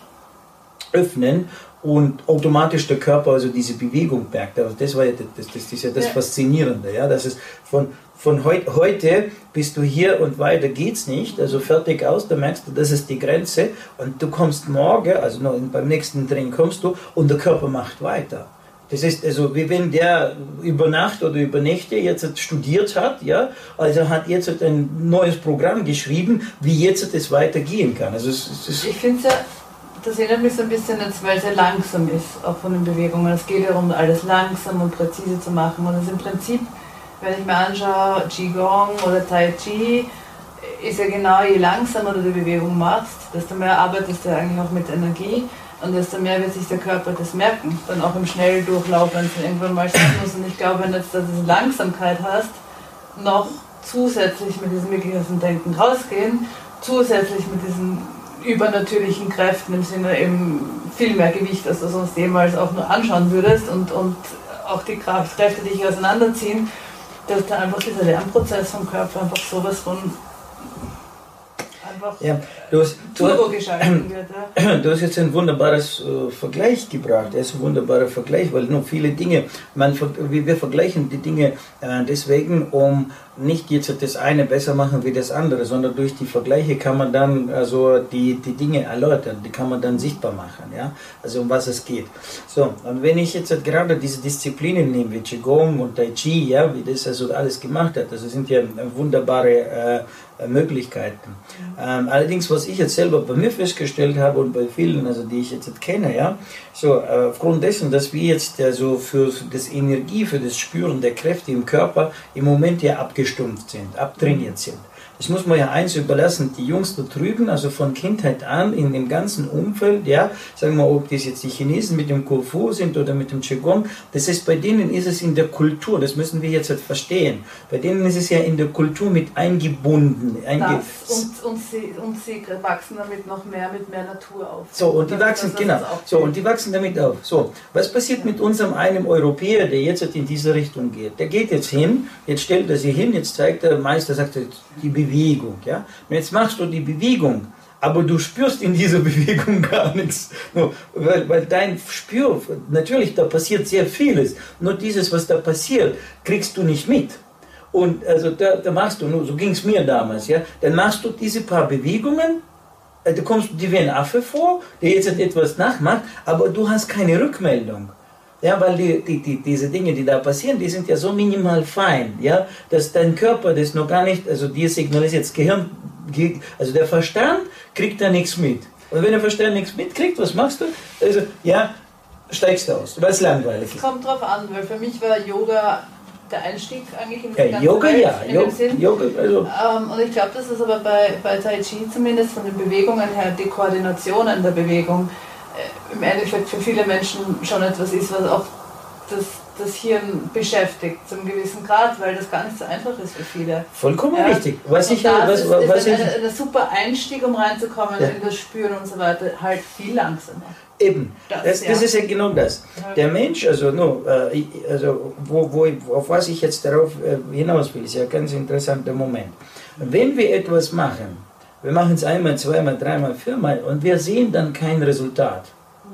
öffnen und automatisch der Körper also diese Bewegung merkt. Also das war ja das, das, das ist ja das Faszinierende, ja, dass es von von heut, heute bist du hier und weiter geht's nicht, also fertig aus, da merkst du, das ist die Grenze und du kommst morgen, also beim nächsten Training kommst du und der Körper macht weiter. Das ist also, wie wenn der über Nacht oder über Nächte jetzt studiert hat, ja, also hat jetzt ein neues Programm geschrieben, wie jetzt es weitergehen kann. Also es, es ich finde ja, das erinnert mich so ein bisschen weil es ja langsam ist, auch von den Bewegungen. Es geht ja darum, alles langsam und präzise zu machen und es im Prinzip wenn ich mir anschaue, Qigong oder Tai Chi, ist ja genau, je langsamer du die Bewegung machst, desto mehr arbeitest du eigentlich auch mit Energie und desto mehr wird sich der Körper das merken. Dann auch im Schnelldurchlauf, wenn es irgendwann mal schaffen muss. Und ich glaube, wenn du jetzt diese Langsamkeit hast, noch zusätzlich mit diesem wirklich aus dem Denken rausgehen, zusätzlich mit diesen übernatürlichen Kräften im Sinne eben viel mehr Gewicht, als du sonst jemals auch nur anschauen würdest und, und auch die Kraftkräfte, die dich auseinanderziehen, dass da einfach dieser Lernprozess vom Körper einfach sowas von einfach ja, du hast. Ja. [clears throat] Du hast jetzt ein wunderbares äh, Vergleich gebracht. Das ist ein wunderbarer Vergleich, weil nur viele Dinge, man, wir vergleichen die Dinge äh, deswegen, um nicht jetzt das eine besser machen wie das andere, sondern durch die Vergleiche kann man dann also die, die Dinge erläutern, die kann man dann sichtbar machen, ja, also um was es geht. So, und wenn ich jetzt gerade diese Disziplinen nehme, wie Qigong und Tai Chi, ja, wie das also alles gemacht hat, das sind ja wunderbare äh, Möglichkeiten. Ähm, allerdings, was ich jetzt selber bei mir festgestellt habe und bei vielen, also die ich jetzt kenne, ja, so äh, aufgrund dessen, dass wir jetzt also für das Energie, für das Spüren der Kräfte im Körper im Moment ja abgestumpft sind, abtrainiert sind. Das muss man ja eins überlassen, die Jungs da drüben, also von Kindheit an in dem ganzen Umfeld, ja, sagen wir, ob das jetzt die Chinesen mit dem Kung sind oder mit dem Qigong, das ist bei denen ist es in der Kultur, das müssen wir jetzt halt verstehen. Bei denen ist es ja in der Kultur mit eingebunden. Einge und, und, sie, und sie wachsen damit noch mehr mit mehr Natur auf. So, und die wachsen, genau, so, und die wachsen damit auf. So, was passiert ja. mit unserem einem Europäer, der jetzt halt in diese Richtung geht? Der geht jetzt hin, jetzt stellt er sich hin, jetzt zeigt der Meister, sagt er, die Bewegung. Ja? Und jetzt machst du die Bewegung, aber du spürst in dieser [laughs] Bewegung gar nichts. Weil, weil dein Spür, natürlich, da passiert sehr vieles. Nur dieses, was da passiert, kriegst du nicht mit. Und also da, da machst du, nur so ging es mir damals, ja, dann machst du diese paar Bewegungen, äh, du kommst dir wie ein Affe vor, der jetzt etwas nachmacht, aber du hast keine Rückmeldung. Ja, weil die, die, die, diese Dinge, die da passieren, die sind ja so minimal fein, ja, dass dein Körper das noch gar nicht, also dir signalisiert, das Gehirn, also der Verstand kriegt da nichts mit. Und wenn der Verstand nichts mitkriegt, was machst du? Also, ja, steigst du aus, weil es langweilig ist. Es kommt drauf an, weil für mich war Yoga der Einstieg eigentlich in das ja, Yoga, Welt, ja, in Yoga, Sinn. Yoga, also. Ähm, und ich glaube, dass es aber bei, bei Tai Chi zumindest von den Bewegungen her, die Koordinationen der Bewegung, im Endeffekt für viele Menschen schon etwas ist, was auch das, das Hirn beschäftigt, zum gewissen Grad, weil das gar nicht so einfach ist für viele. Vollkommen ja. richtig. Was ich, was, ist, was, ist ein, ein, super Einstieg, um reinzukommen ja. in das Spüren und so weiter, halt viel langsamer. Eben, das, das, das ja. ist ja genau das. Der Mensch, also, no, äh, also wo, wo, auf was ich jetzt darauf äh, hinaus will, ist ja ein ganz interessanter Moment. Wenn wir etwas machen, wir machen es einmal, zweimal, dreimal, viermal und wir sehen dann kein Resultat.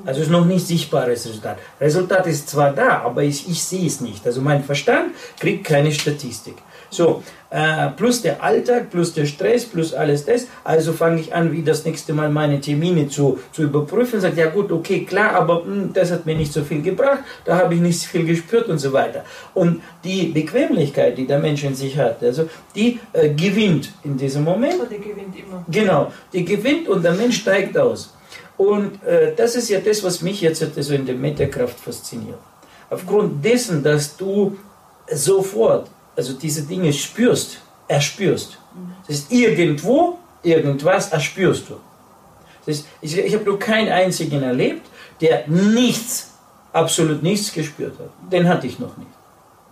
Also es ist noch nicht sichtbares Resultat. Resultat ist zwar da, aber ich, ich sehe es nicht. Also mein Verstand kriegt keine Statistik. So, äh, plus der Alltag, plus der Stress, plus alles das. Also fange ich an, wie das nächste Mal meine Termine zu, zu überprüfen. Sagt, ja gut, okay, klar, aber mh, hm, das hat mir nicht so viel gebracht, da habe ich nicht so viel gespürt und so weiter. Und die Bequemlichkeit, die der Mensch in sich hat, also die äh, gewinnt in diesem Moment. Die gewinnt immer. Genau, die gewinnt und der Mensch steigt aus. Und äh, das ist ja das, was mich jetzt also in der Metakraft fasziniert. Aufgrund dessen, dass du sofort also diese Dinge spürst, erspürst. Das ist irgendwo, irgendwas erspürst du. Das ist, ich ich habe nur keinen einzigen erlebt, der nichts, absolut nichts gespürt hat. Den hatte ich noch nicht.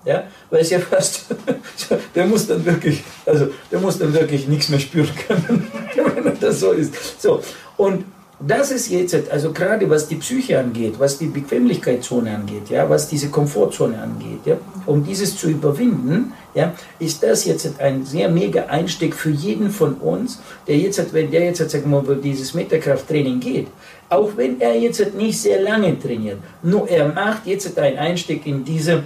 Ja, weil es ja fast, [laughs] der muss dann wirklich, also der muss dann wirklich nichts mehr spüren können, [laughs] wenn das so ist. So, und das ist jetzt, also gerade was die Psyche angeht, was die Bequemlichkeitszone angeht, ja, was diese Komfortzone angeht, ja, um dieses zu überwinden, ja, ist das jetzt ein sehr mega Einstieg für jeden von uns, der jetzt, wenn der jetzt, sagen wir mal, dieses Metakrafttraining geht, auch wenn er jetzt nicht sehr lange trainiert, nur er macht jetzt einen Einstieg in diese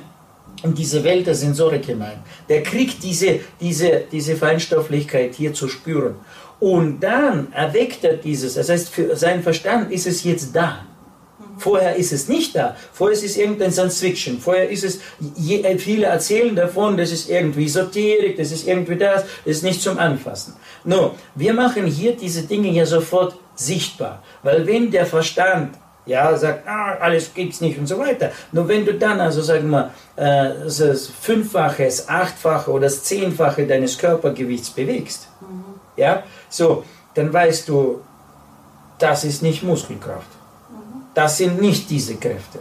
in diese Welt der Sensorik hinein. Der kriegt diese, diese, diese Feinstofflichkeit hier zu spüren. Und dann erweckt er dieses, das heißt, für seinen Verstand ist es jetzt da. Vorher ist es nicht da. Vorher ist es irgendein Science Fiction. Vorher ist es, je, viele erzählen davon, das ist irgendwie Esoterik, das ist irgendwie das, das ist nicht zum Anfassen. No, wir machen hier diese Dinge ja sofort sichtbar. Weil wenn der Verstand ja, sagt, ah, alles gibt's nicht und so weiter. Nur wenn du dann, also sagen wir, äh, das Fünffache, das Achtfache oder das Zehnfache deines Körpergewichts bewegst, mhm. ja, so, dann weißt du, das ist nicht Muskelkraft. Das sind nicht diese Kräfte.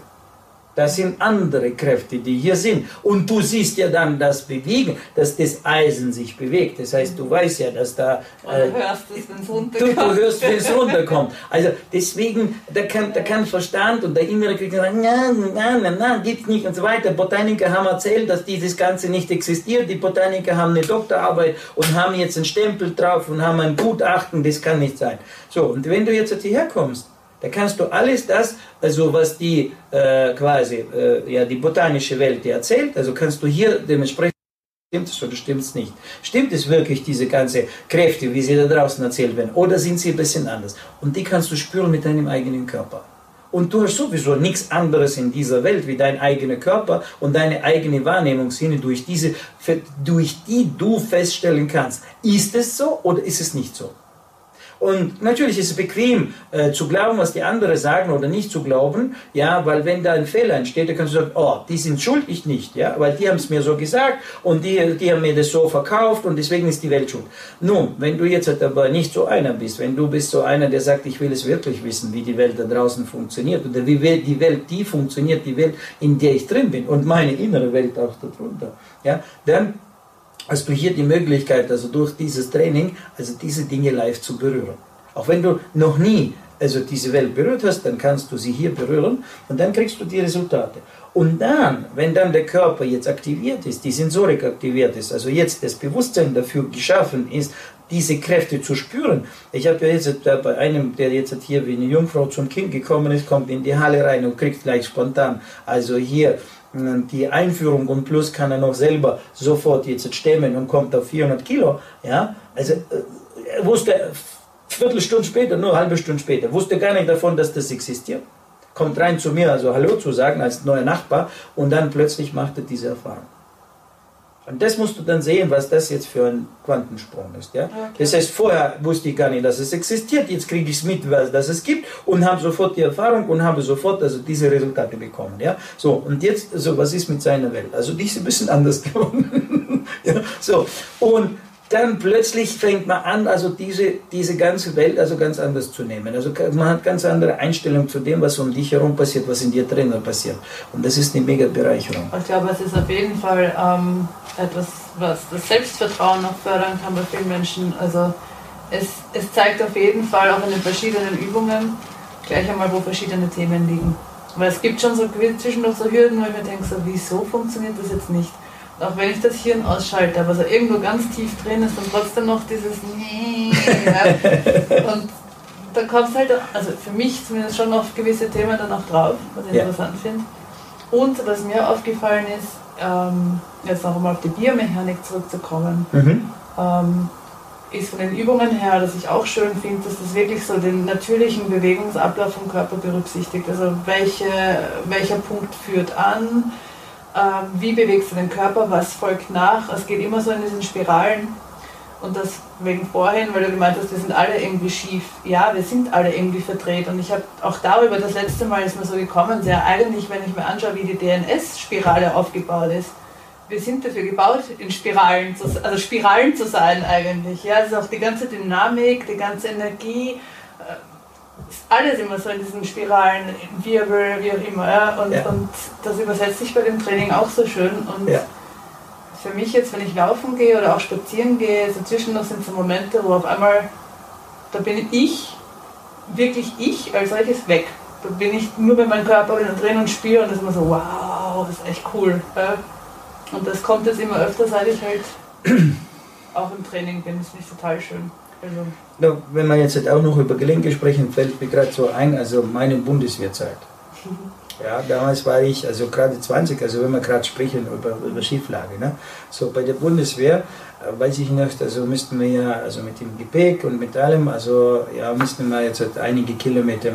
Das sind andere Kräfte, die hier sind. Und du siehst ja dann das Bewegen, dass das Eisen sich bewegt. Das heißt, du weißt ja, dass da. Äh, du hörst es, wenn es runterkommt. Du, du hörst, wenn es runterkommt. Also deswegen, da kann, da kann Verstand und der innere Krieg sagen, nein, nein, nein, nein, gibt's nicht und so weiter. Botaniker haben erzählt, dass dieses Ganze nicht existiert. Die Botaniker haben eine Doktorarbeit und haben jetzt einen Stempel drauf und haben ein Gutachten. Das kann nicht sein. So, und wenn du jetzt hierher kommst, da kannst du alles das, also was die äh, quasi äh, ja, die botanische Welt dir erzählt, also kannst du hier dementsprechend Stimmt es oder stimmt es nicht? Stimmt es wirklich, diese ganze Kräfte, wie sie da draußen erzählt werden? Oder sind sie ein bisschen anders? Und die kannst du spüren mit deinem eigenen Körper. Und du hast sowieso nichts anderes in dieser Welt wie dein eigener Körper und deine eigene Wahrnehmungssinne, durch, diese, durch die du feststellen kannst, ist es so oder ist es nicht so? Und natürlich ist es bequem äh, zu glauben, was die anderen sagen oder nicht zu glauben, ja, weil wenn da ein Fehler entsteht, dann kannst du sagen, oh, die sind schuld, ich nicht, ja, weil die haben es mir so gesagt und die, die haben mir das so verkauft und deswegen ist die Welt schuld. Nun, wenn du jetzt aber nicht so einer bist, wenn du bist so einer, der sagt, ich will es wirklich wissen, wie die Welt da draußen funktioniert oder wie die Welt, die funktioniert, die Welt, in der ich drin bin und meine innere Welt auch darunter, ja, dann du hier die Möglichkeit, also durch dieses Training, also diese Dinge live zu berühren. Auch wenn du noch nie also diese Welt berührt hast, dann kannst du sie hier berühren und dann kriegst du die Resultate. Und dann, wenn dann der Körper jetzt aktiviert ist, die Sensorik aktiviert ist, also jetzt das Bewusstsein dafür geschaffen ist, diese Kräfte zu spüren. Ich habe ja jetzt bei einem, der jetzt hier wie eine Jungfrau zum Kind gekommen ist, kommt in die Halle rein und kriegt gleich spontan, also hier die Einführung und plus kann er noch selber sofort jetzt stemmen und kommt auf 400 Kilo. Ja, also äh, er wusste Viertelstunde später, nur halbe Stunde später, wusste gar nicht davon, dass das existiert. Kommt rein zu mir, also Hallo zu sagen als neuer Nachbar und dann plötzlich macht er diese Erfahrung. Und das musst du dann sehen, was das jetzt für ein Quantensprung ist. Ja? Okay. Das heißt, vorher wusste ich gar nicht, dass es existiert, jetzt kriege ich es mit, was dass es gibt und habe sofort die Erfahrung und habe sofort also diese Resultate bekommen. Ja? So, und jetzt, also, was ist mit seiner Welt? Also die ist ein bisschen [laughs] anders geworden. ja? So, und dann plötzlich fängt man an, also diese, diese ganze Welt also ganz anders zu nehmen. Also man hat ganz andere Einstellung zu dem, was um dich herum passiert, was in dir drinnen passiert. Und das ist eine mega Bereicherung. Ich glaube, es ist auf jeden Fall ähm, etwas, was das Selbstvertrauen noch fördern kann bei vielen Menschen. Also es, es zeigt auf jeden Fall auch in den verschiedenen Übungen gleich einmal, wo verschiedene Themen liegen. Weil es gibt schon so zwischendurch so Hürden, wo ich mir denke, so, wieso funktioniert das jetzt nicht? Auch wenn ich das Hirn ausschalte, aber so irgendwo ganz tief drin ist dann trotzdem noch dieses ja. [laughs] Und da kommt es halt, also für mich zumindest schon auf gewisse Themen dann auch drauf, was ich ja. interessant finde. Und was mir aufgefallen ist, ähm, jetzt noch einmal auf die Biomechanik zurückzukommen, mhm. ähm, ist von den Übungen her, dass ich auch schön finde, dass das wirklich so den natürlichen Bewegungsablauf vom Körper berücksichtigt. Also welche, welcher Punkt führt an, wie bewegst du den Körper, was folgt nach. Es geht immer so in diesen Spiralen. Und das wegen vorhin, weil du gemeint hast, wir sind alle irgendwie schief. Ja, wir sind alle irgendwie verdreht. Und ich habe auch darüber, das letzte Mal ist mir so gekommen, sehr eigentlich, wenn ich mir anschaue, wie die DNS-Spirale aufgebaut ist. Wir sind dafür gebaut, in Spiralen zu, also Spiralen zu sein eigentlich. Ja, also auch die ganze Dynamik, die ganze Energie, ist alles immer so in diesen Spiralen, Wirbel, wie auch immer. Ja? Und, ja. und das übersetzt sich bei dem Training auch so schön. Und ja. für mich jetzt, wenn ich laufen gehe oder auch spazieren gehe, so zwischendurch sind so Momente, wo auf einmal, da bin ich, wirklich ich als solches weg. Da bin ich nur bei meinem Körper drin und spüre und das ist immer so, wow, das ist echt cool. Ja? Und das kommt jetzt immer öfter, seit ich halt [clears throat] auch im Training bin. Das finde ich total schön. Also. Wenn wir jetzt auch noch über Gelenke sprechen, fällt mir gerade so ein, also meine Bundeswehrzeit. Ja, damals war ich also gerade 20, also wenn wir gerade sprechen über, über Schieflage. Ne? So bei der Bundeswehr, äh, weiß ich nicht, also müssten wir ja also mit dem Gepäck und mit allem, also ja, müssten wir jetzt halt einige Kilometer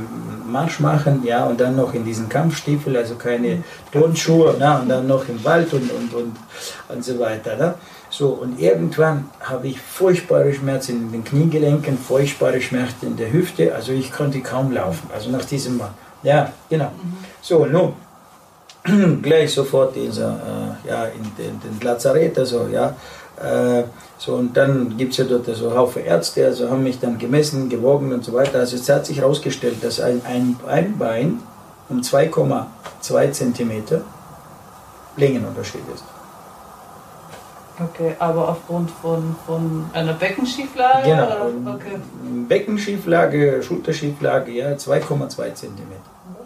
Marsch machen, ja, und dann noch in diesen Kampfstiefel, also keine Turnschuhe, ne, und dann noch im Wald und, und, und, und so weiter. Ne? So, und irgendwann habe ich furchtbare Schmerzen in den Kniegelenken, furchtbare Schmerzen in der Hüfte, also ich konnte kaum laufen, also nach diesem Mal. Ja, genau. So, nun, [clears throat] gleich sofort dieser, äh, ja, in den, den Lazarett, also, ja, äh, so, und dann gibt es ja dort so Haufen Ärzte, also haben mich dann gemessen, gewogen und so weiter. Also es hat sich herausgestellt, dass ein, ein, ein Bein um 2,2 cm Längenunterschied ist. Okay, aber aufgrund von, von einer Beckenschieflage? Genau. Okay. Beckenschieflage, Schulterschieflage, ja, 2,2 cm.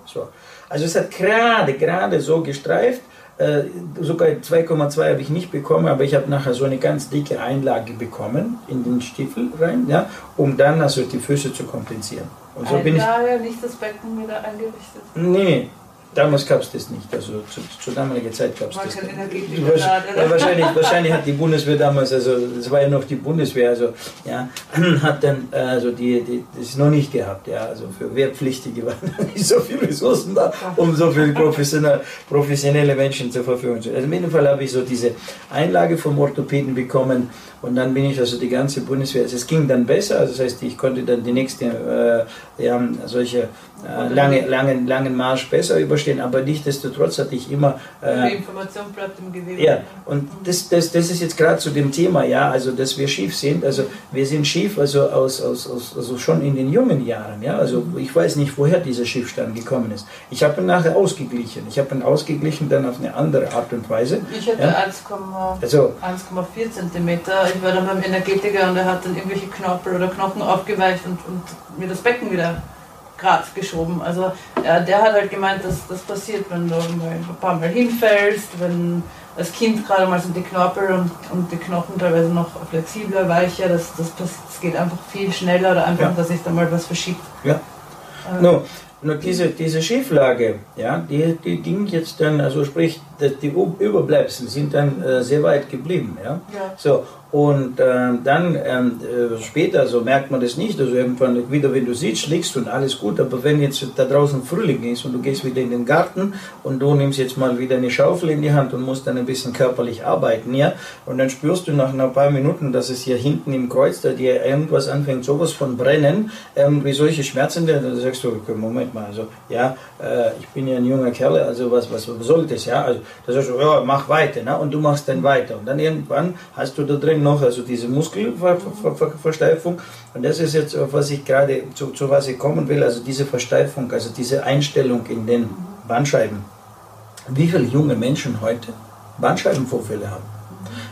So. Also es hat gerade, gerade so gestreift. Äh, sogar 2,2 habe ich nicht bekommen, aber ich habe nachher so eine ganz dicke Einlage bekommen in den Stiefel rein, ja, um dann also die Füße zu kompensieren. Und so Einlage, bin ich, nicht das Becken wieder eingerichtet? Nee, Damals gab es das nicht, also zu, zu damaliger Zeit gab es das nicht. Wahrscheinlich, wahrscheinlich hat die Bundeswehr damals, also es war ja noch die Bundeswehr, also ja, [clears throat] hat dann also die, die das noch nicht gehabt, ja, also für Wehrpflichtige [laughs] waren nicht so viele Ressourcen da, um so viele professionelle, professionelle Menschen zur Verfügung zu stellen. Also in jedem Fall habe ich so diese Einlage vom Orthopäden bekommen und dann bin ich also die ganze Bundeswehr, also es ging dann besser, also das heißt, ich konnte dann die nächste, äh, ja, solche äh, lange, langen, langen Marsch besser überstehen, aber nichtsdestotrotz hatte ich immer. Äh, die Information bleibt im Gewebe. Ja, und das, das, das ist jetzt gerade zu dem Thema, ja, also dass wir schief sind. Also wir sind schief, also aus, aus, aus also schon in den jungen Jahren, ja. Also ich weiß nicht, woher dieser Schiefstand gekommen ist. Ich habe ihn nachher ausgeglichen. Ich habe ihn ausgeglichen dann auf eine andere Art und Weise. Ich hatte ja. 1,4 also, Zentimeter ich war dann beim Energetiker und er hat dann irgendwelche Knorpel oder Knochen aufgeweicht und, und mir das Becken wieder gerade geschoben. Also äh, der hat halt gemeint, dass das passiert, wenn du ein paar Mal hinfällst, wenn das Kind gerade mal sind die Knorpel und, und die Knochen teilweise noch flexibler, weicher, das, das, das geht einfach viel schneller oder einfach, ja. dass sich da mal was verschiebt. Ja. Äh, no. Nur diese, diese Schieflage, ja, die, die ging jetzt dann, also sprich, die Überbleibsel sind dann äh, sehr weit geblieben. Ja? ja. So, und äh, dann ähm, äh, später, so merkt man das nicht, also irgendwann wieder, wenn du sitzt, liegst und alles gut, aber wenn jetzt da draußen Frühling ist und du gehst wieder in den Garten und du nimmst jetzt mal wieder eine Schaufel in die Hand und musst dann ein bisschen körperlich arbeiten, ja, und dann spürst du nach ein paar Minuten, dass es hier hinten im Kreuz, da dir irgendwas anfängt, sowas von brennen, irgendwie solche Schmerzen, dann sagst du, okay, Moment mal, also, ja, äh, ich bin ja ein junger Kerl, also was, was soll das, ja, also, da sagst du, ja, mach weiter, ne? und du machst dann weiter und dann irgendwann hast du da drin noch, also diese Muskelversteifung. Und das ist jetzt, was ich gerade, zu, zu was ich kommen will, also diese Versteifung, also diese Einstellung in den Bandscheiben. Wie viele junge Menschen heute Bandscheibenvorfälle haben?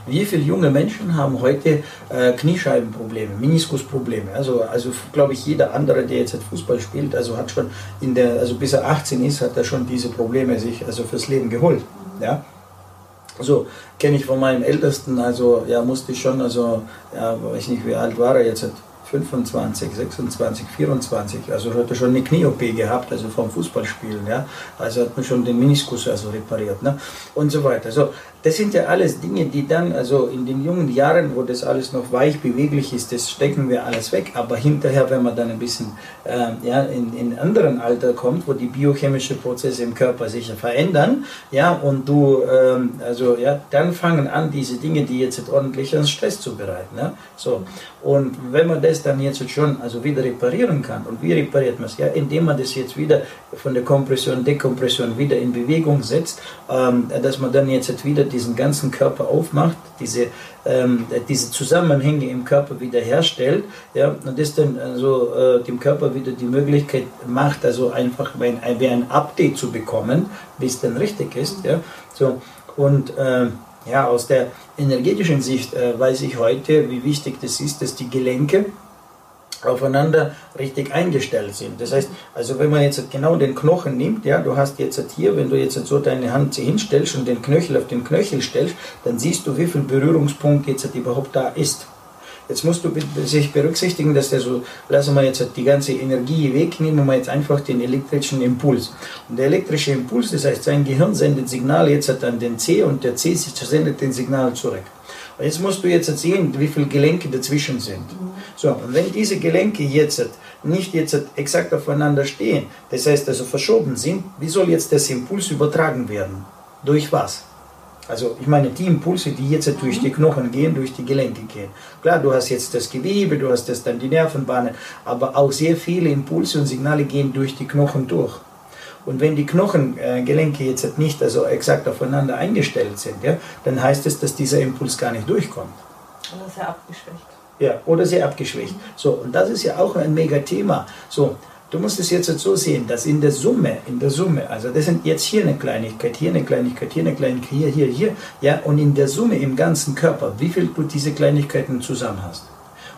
Wie viele junge Menschen haben heute äh, Kniescheibenprobleme, Meniskusprobleme? Also, also glaube ich, jeder andere, der jetzt Fußball spielt, also hat schon in der, also bis er 18 ist, hat er schon diese Probleme sich also fürs Leben geholt. Ja? So kenne ich von meinem Ältesten, also ja, musste ich schon, also ja, weiß nicht, wie alt war er jetzt, 25, 26, 24, also hat er schon eine Knie-OP gehabt, also vom Fußballspielen, ja, also hat man schon den Meniskus also repariert, ne, und so weiter. Also das sind ja alles Dinge, die dann, also in den jungen Jahren, wo das alles noch weich beweglich ist, das stecken wir alles weg. Aber hinterher, wenn man dann ein bisschen äh, ja, in, in anderen Alter kommt, wo die biochemischen Prozesse im Körper sich verändern, ja, und du, ähm, also ja, dann fangen an, diese Dinge, die jetzt ordentlich einen Stress zu bereiten. Ne? So. Und wenn man das dann jetzt schon also wieder reparieren kann, und wie repariert man es? Ja, indem man das jetzt wieder von der Kompression, Dekompression wieder in Bewegung setzt, ähm, dass man dann jetzt wieder diesen ganzen Körper aufmacht, diese, ähm, diese Zusammenhänge im Körper wiederherstellt ja, und das dann also, äh, dem Körper wieder die Möglichkeit macht, also einfach ein, ein, ein Update zu bekommen, wie es dann richtig ist. Ja, so, und äh, ja, aus der energetischen Sicht äh, weiß ich heute, wie wichtig das ist, dass die Gelenke aufeinander richtig eingestellt sind. Das heißt, also wenn man jetzt genau den Knochen nimmt, ja, du hast jetzt hier, wenn du jetzt so deine Hand hinstellst und den Knöchel auf den Knöchel stellst, dann siehst du, wie viel Berührungspunkt jetzt überhaupt da ist. Jetzt musst du sich berücksichtigen, dass der so, lassen wir jetzt die ganze Energie weg, nehmen wir jetzt einfach den elektrischen Impuls. Und der elektrische Impuls, das heißt, sein Gehirn sendet Signal jetzt an den C und der C sendet den Signal zurück. Jetzt musst du jetzt sehen, wie viele Gelenke dazwischen sind. So, und wenn diese Gelenke jetzt nicht jetzt exakt aufeinander stehen, das heißt also verschoben sind, wie soll jetzt das Impuls übertragen werden? Durch was? Also ich meine die Impulse, die jetzt durch die Knochen gehen, durch die Gelenke gehen. Klar, du hast jetzt das Gewebe, du hast das dann die Nervenbahnen, aber auch sehr viele Impulse und Signale gehen durch die Knochen durch. Und wenn die Knochengelenke jetzt nicht also exakt aufeinander eingestellt sind, ja, dann heißt es, dass dieser Impuls gar nicht durchkommt. Oder sehr abgeschwächt. Ja, oder sehr abgeschwächt. So, und das ist ja auch ein mega Thema. So, Du musst es jetzt so sehen, dass in der Summe, in der Summe, also das sind jetzt hier eine Kleinigkeit, hier eine Kleinigkeit, hier eine Kleinigkeit, hier, hier, hier, ja, und in der Summe im ganzen Körper, wie viel du diese Kleinigkeiten zusammen hast.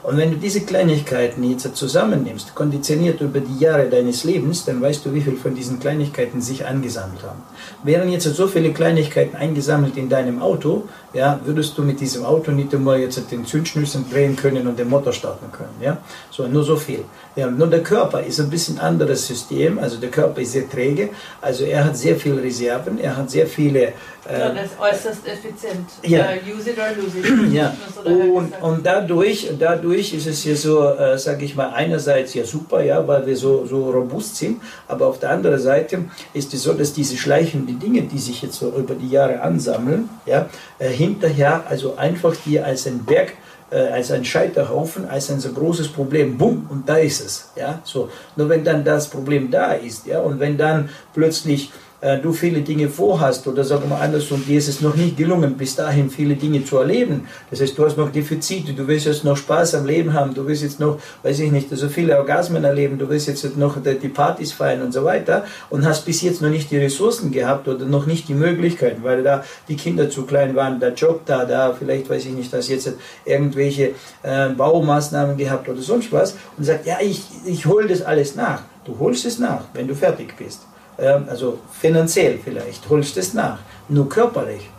Und wenn du diese Kleinigkeiten jetzt zusammennimmst, konditioniert über die Jahre deines Lebens, dann weißt du, wie viel von diesen Kleinigkeiten sich angesammelt haben. Wären jetzt so viele Kleinigkeiten eingesammelt in deinem Auto, ja, würdest du mit diesem Auto nicht einmal jetzt den Zündschnüssel drehen können und den Motor starten können. Ja? So, nur so viel. Ja, nur der Körper ist ein bisschen anderes System, also der Körper ist sehr träge, also er hat sehr viele Reserven, er hat sehr viele ja, das ist äußerst effizient. Ja. Uh, use it or lose it. Ja. Und, und dadurch, dadurch ist es ja so, äh, sage ich mal, einerseits ja super, ja, weil wir so, so robust sind, aber auf der anderen Seite ist es so, dass diese schleichenden Dinge, die sich jetzt so über die Jahre ansammeln, ja, äh, hinterher also einfach dir als ein Berg äh, als ein Scheiterhaufen, als ein so großes Problem, bumm, und da ist es. Ja? So. Nur wenn dann das Problem da ist, ja, und wenn dann plötzlich äh, du viele Dinge vorhast oder sagen wir andersrum, dir ist es noch nicht gelungen, bis dahin viele Dinge zu erleben. Das heißt, du hast noch Defizite, du willst jetzt noch Spaß am Leben haben, du willst jetzt noch, weiß ich nicht, so viele Orgasmen erleben, du willst jetzt noch die Partys feiern und so weiter und hast bis jetzt noch nicht die Ressourcen gehabt oder noch nicht die Möglichkeiten, weil da die Kinder zu klein waren, der Job da, da, vielleicht weiß ich nicht, dass jetzt irgendwelche äh, Baumaßnahmen gehabt oder sonst was und sagt, ja, ich, ich hole das alles nach. Du holst es nach, wenn du fertig bist. Ähm, also finanziell vielleicht, holst es nach, nur körperlich.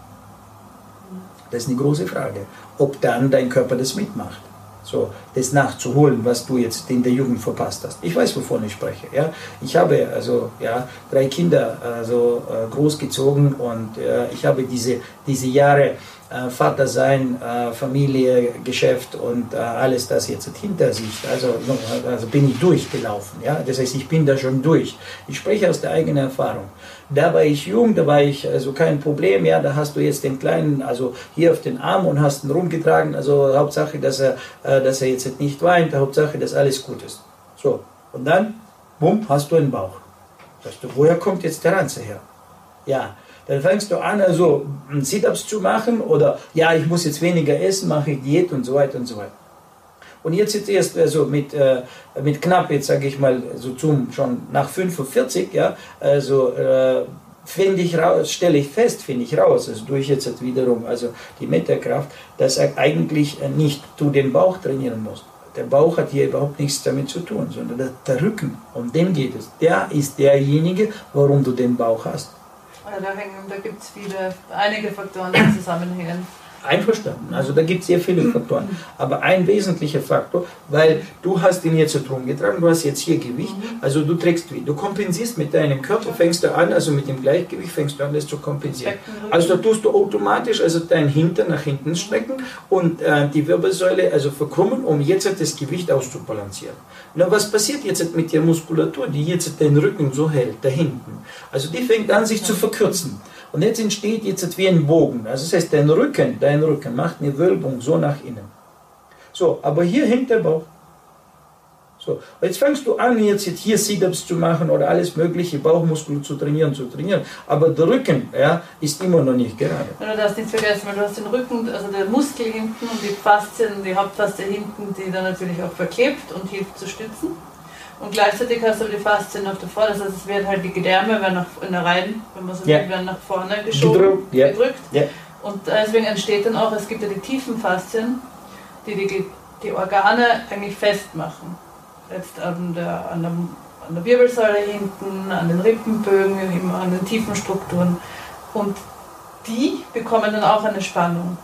Das ist eine große Frage, ob dann dein Körper das mitmacht. So, das nachzuholen, was du jetzt in der Jugend verpasst hast. Ich weiß, wovon ich spreche. Ja? Ich habe also ja, drei Kinder also, äh, großgezogen und äh, ich habe diese, diese Jahre äh, Vater sein, äh, Familie, Geschäft und äh, alles das jetzt hinter sich. Also, also bin ich durchgelaufen. Ja? Das heißt, ich bin da schon durch. Ich spreche aus der eigenen Erfahrung. Da war ich jung, da war ich also kein Problem. Ja, da hast du jetzt den Kleinen also hier auf den Arm und hast ihn rumgetragen. Also Hauptsache, dass er, dass er jetzt nicht weint. Hauptsache, dass alles gut ist. So und dann, bumm, hast du einen Bauch. Sagst du, woher kommt jetzt der Ranze her? Ja, dann fängst du an, also Sit-ups zu machen oder ja, ich muss jetzt weniger essen, mache ich Diät und so weiter und so weiter. Und jetzt jetzt erst also mit, äh, mit knapp, jetzt sage ich mal, so zum schon nach 45, ja, also äh, finde ich raus, stelle ich fest, finde ich raus, also durch jetzt wiederum, also die Metakraft, dass er eigentlich nicht du den Bauch trainieren musst. Der Bauch hat hier überhaupt nichts damit zu tun, sondern der, der Rücken, um den geht es. Der ist derjenige, warum du den Bauch hast. Da, da gibt es viele, einige Faktoren, die zusammenhängen. Einverstanden. Also da gibt es sehr viele Faktoren. Aber ein wesentlicher Faktor, weil du hast ihn jetzt drum getragen, du hast jetzt hier Gewicht, also du trägst, du kompensierst mit deinem Körper, fängst du an, also mit dem Gleichgewicht fängst du an, das zu kompensieren. Also da tust du automatisch also dein Hintern nach hinten strecken und äh, die Wirbelsäule also verkrummen, um jetzt das Gewicht auszubalancieren. Na, was passiert jetzt mit der Muskulatur, die jetzt den Rücken so hält, da hinten? Also die fängt an, sich zu verkürzen. Und jetzt entsteht jetzt wie ein Bogen. Also das heißt, dein Rücken, dein Rücken macht eine Wölbung so nach innen. So, aber hier hängt der Bauch. So, jetzt fängst du an, jetzt hier Sit-ups zu machen oder alles mögliche, Bauchmuskel zu trainieren, zu trainieren. Aber der Rücken ja, ist immer noch nicht gerade. du darfst nichts vergessen, weil du hast den Rücken, also der Muskel hinten und die Faszien, die Hauptfaszie hinten, die dann natürlich auch verklebt und hilft zu stützen. Und gleichzeitig hast du die Faszien auf der Vorder, das heißt, es wird halt die Gedärme werden nach, in der Reihen, wenn man so will, werden nach vorne geschoben, gedrückt. Ja. gedrückt. Ja. Und deswegen entsteht dann auch, es gibt ja die tiefen Faszien, die die, die Organe eigentlich festmachen. Jetzt an der, an, der, an der Wirbelsäule hinten, an den Rippenbögen, an den tiefen Strukturen. Und die bekommen dann auch eine Spannung.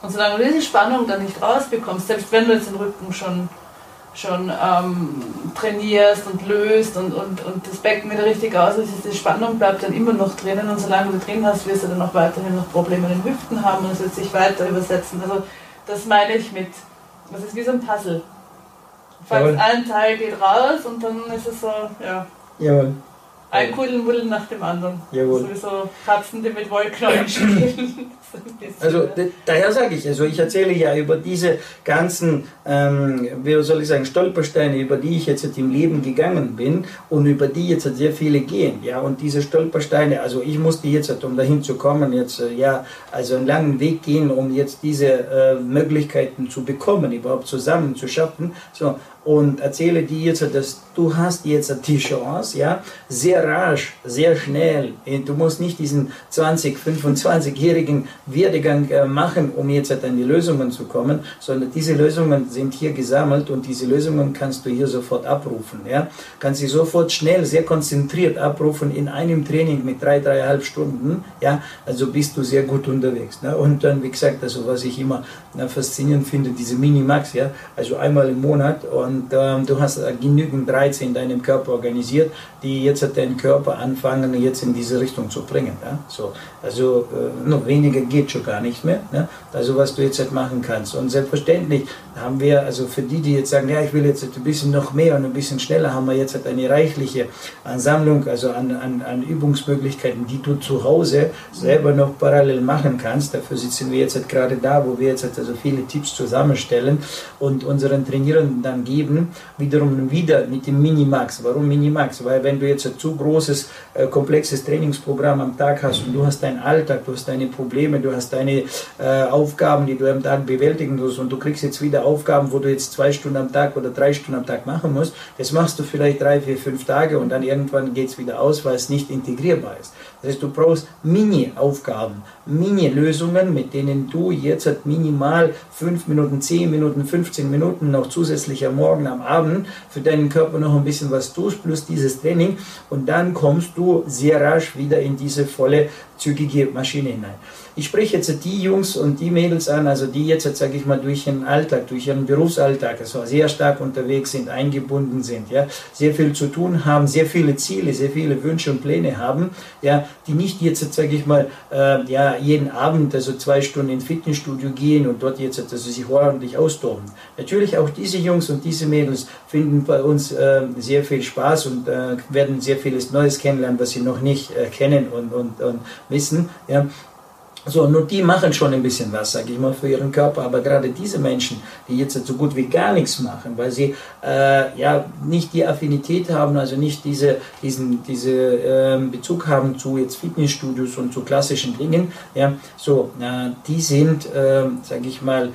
Und solange du diese Spannung dann nicht rausbekommst, selbst wenn du jetzt den Rücken schon schon ähm, trainierst und löst und, und, und das Becken wieder richtig aus ist, die Spannung bleibt dann immer noch drinnen und solange du drin hast, wirst du dann auch weiterhin noch Probleme in den Hüften haben und es wird sich weiter übersetzen. Also das meine ich mit, das ist wie so ein Puzzle. Falls ein Teil geht raus und dann ist es so, ja. Jawohl. Ein Kuddelmuddel nach dem anderen. Jawohl. Sowieso Katzen, die mit Wollknäueln spielen. [clears throat] [laughs] Also daher sage ich, also ich erzähle ja über diese ganzen, ähm, wie soll ich sagen, Stolpersteine, über die ich jetzt im Leben gegangen bin und über die jetzt sehr viele gehen. Ja, und diese Stolpersteine, also ich musste jetzt, um dahin zu kommen, jetzt äh, ja, also einen langen Weg gehen, um jetzt diese äh, Möglichkeiten zu bekommen, überhaupt zusammen zu schaffen. So, und erzähle dir jetzt, dass du hast jetzt die Chance, ja, sehr rasch, sehr schnell. Du musst nicht diesen 20, 25-jährigen Werdegang äh, machen, um jetzt an die Lösungen zu kommen, sondern diese Lösungen sind hier gesammelt und diese Lösungen kannst du hier sofort abrufen, ja. Kannst sie sofort schnell, sehr konzentriert abrufen in einem Training mit drei, dreieinhalb Stunden, ja. Also bist du sehr gut unterwegs. Ne? Und dann, wie gesagt, also was ich immer na, faszinierend finde, diese Minimax, ja, also einmal im Monat und ähm, du hast äh, genügend Reize in deinem Körper organisiert, die jetzt deinen Körper anfangen, jetzt in diese Richtung zu bringen. Ja? So, also äh, noch weniger geht schon gar nicht mehr. Ne? Also was du jetzt halt machen kannst. Und selbstverständlich haben wir, also für die, die jetzt sagen, ja, ich will jetzt ein bisschen noch mehr und ein bisschen schneller, haben wir jetzt halt eine reichliche Ansammlung, also an, an, an Übungsmöglichkeiten, die du zu Hause selber noch parallel machen kannst. Dafür sitzen wir jetzt halt gerade da, wo wir jetzt halt also viele Tipps zusammenstellen und unseren Trainierenden dann geben, wiederum wieder mit dem Minimax. Warum Minimax? Weil wenn du jetzt ein zu großes, äh, komplexes Trainingsprogramm am Tag hast und du hast deinen Alltag, du hast deine Probleme, du hast deine äh, Aufgaben, die du am Tag bewältigen musst und du kriegst jetzt wieder Aufgaben, wo du jetzt zwei Stunden am Tag oder drei Stunden am Tag machen musst, das machst du vielleicht drei, vier, fünf Tage und dann irgendwann geht es wieder aus, weil es nicht integrierbar ist. Das heißt, du brauchst Mini-Aufgaben, Mini-Lösungen, mit denen du jetzt halt minimal 5 Minuten, 10 Minuten, 15 Minuten noch zusätzlich am Morgen, am Abend für deinen Körper noch ein bisschen was tust, plus dieses Training und dann kommst du sehr rasch wieder in diese volle, zügige Maschine hinein. Ich spreche jetzt die Jungs und die Mädels an, also die jetzt, sage ich mal, durch ihren Alltag, durch ihren Berufsalltag, also sehr stark unterwegs sind, eingebunden sind, ja, sehr viel zu tun haben, sehr viele Ziele, sehr viele Wünsche und Pläne haben, ja, die nicht jetzt, sage ich mal, äh, ja, jeden Abend, also zwei Stunden ins Fitnessstudio gehen und dort jetzt, also sich ordentlich austoben. Natürlich auch diese Jungs und diese Mädels finden bei uns äh, sehr viel Spaß und äh, werden sehr vieles Neues kennenlernen, was sie noch nicht äh, kennen und, und, und wissen, ja. So, nur die machen schon ein bisschen was, sage ich mal, für ihren Körper. Aber gerade diese Menschen, die jetzt so gut wie gar nichts machen, weil sie äh, ja nicht die Affinität haben, also nicht diese, diesen diese, äh, Bezug haben zu jetzt Fitnessstudios und zu klassischen Dingen, ja, so, äh, die sind, äh, sage ich mal,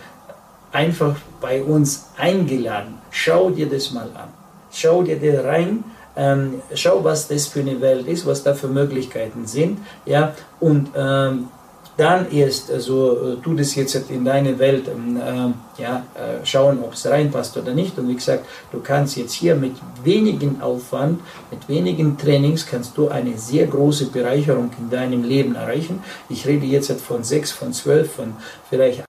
einfach bei uns eingeladen. Schau dir das mal an. Schau dir da rein. Ähm, schau, was das für eine Welt ist, was da für Möglichkeiten sind, ja, und ähm, dann erst also tu das jetzt in deine Welt äh, ja, äh, schauen, ob es reinpasst oder nicht. Und wie gesagt, du kannst jetzt hier mit wenigen Aufwand, mit wenigen Trainings, kannst du eine sehr große Bereicherung in deinem Leben erreichen. Ich rede jetzt von sechs, von zwölf, von vielleicht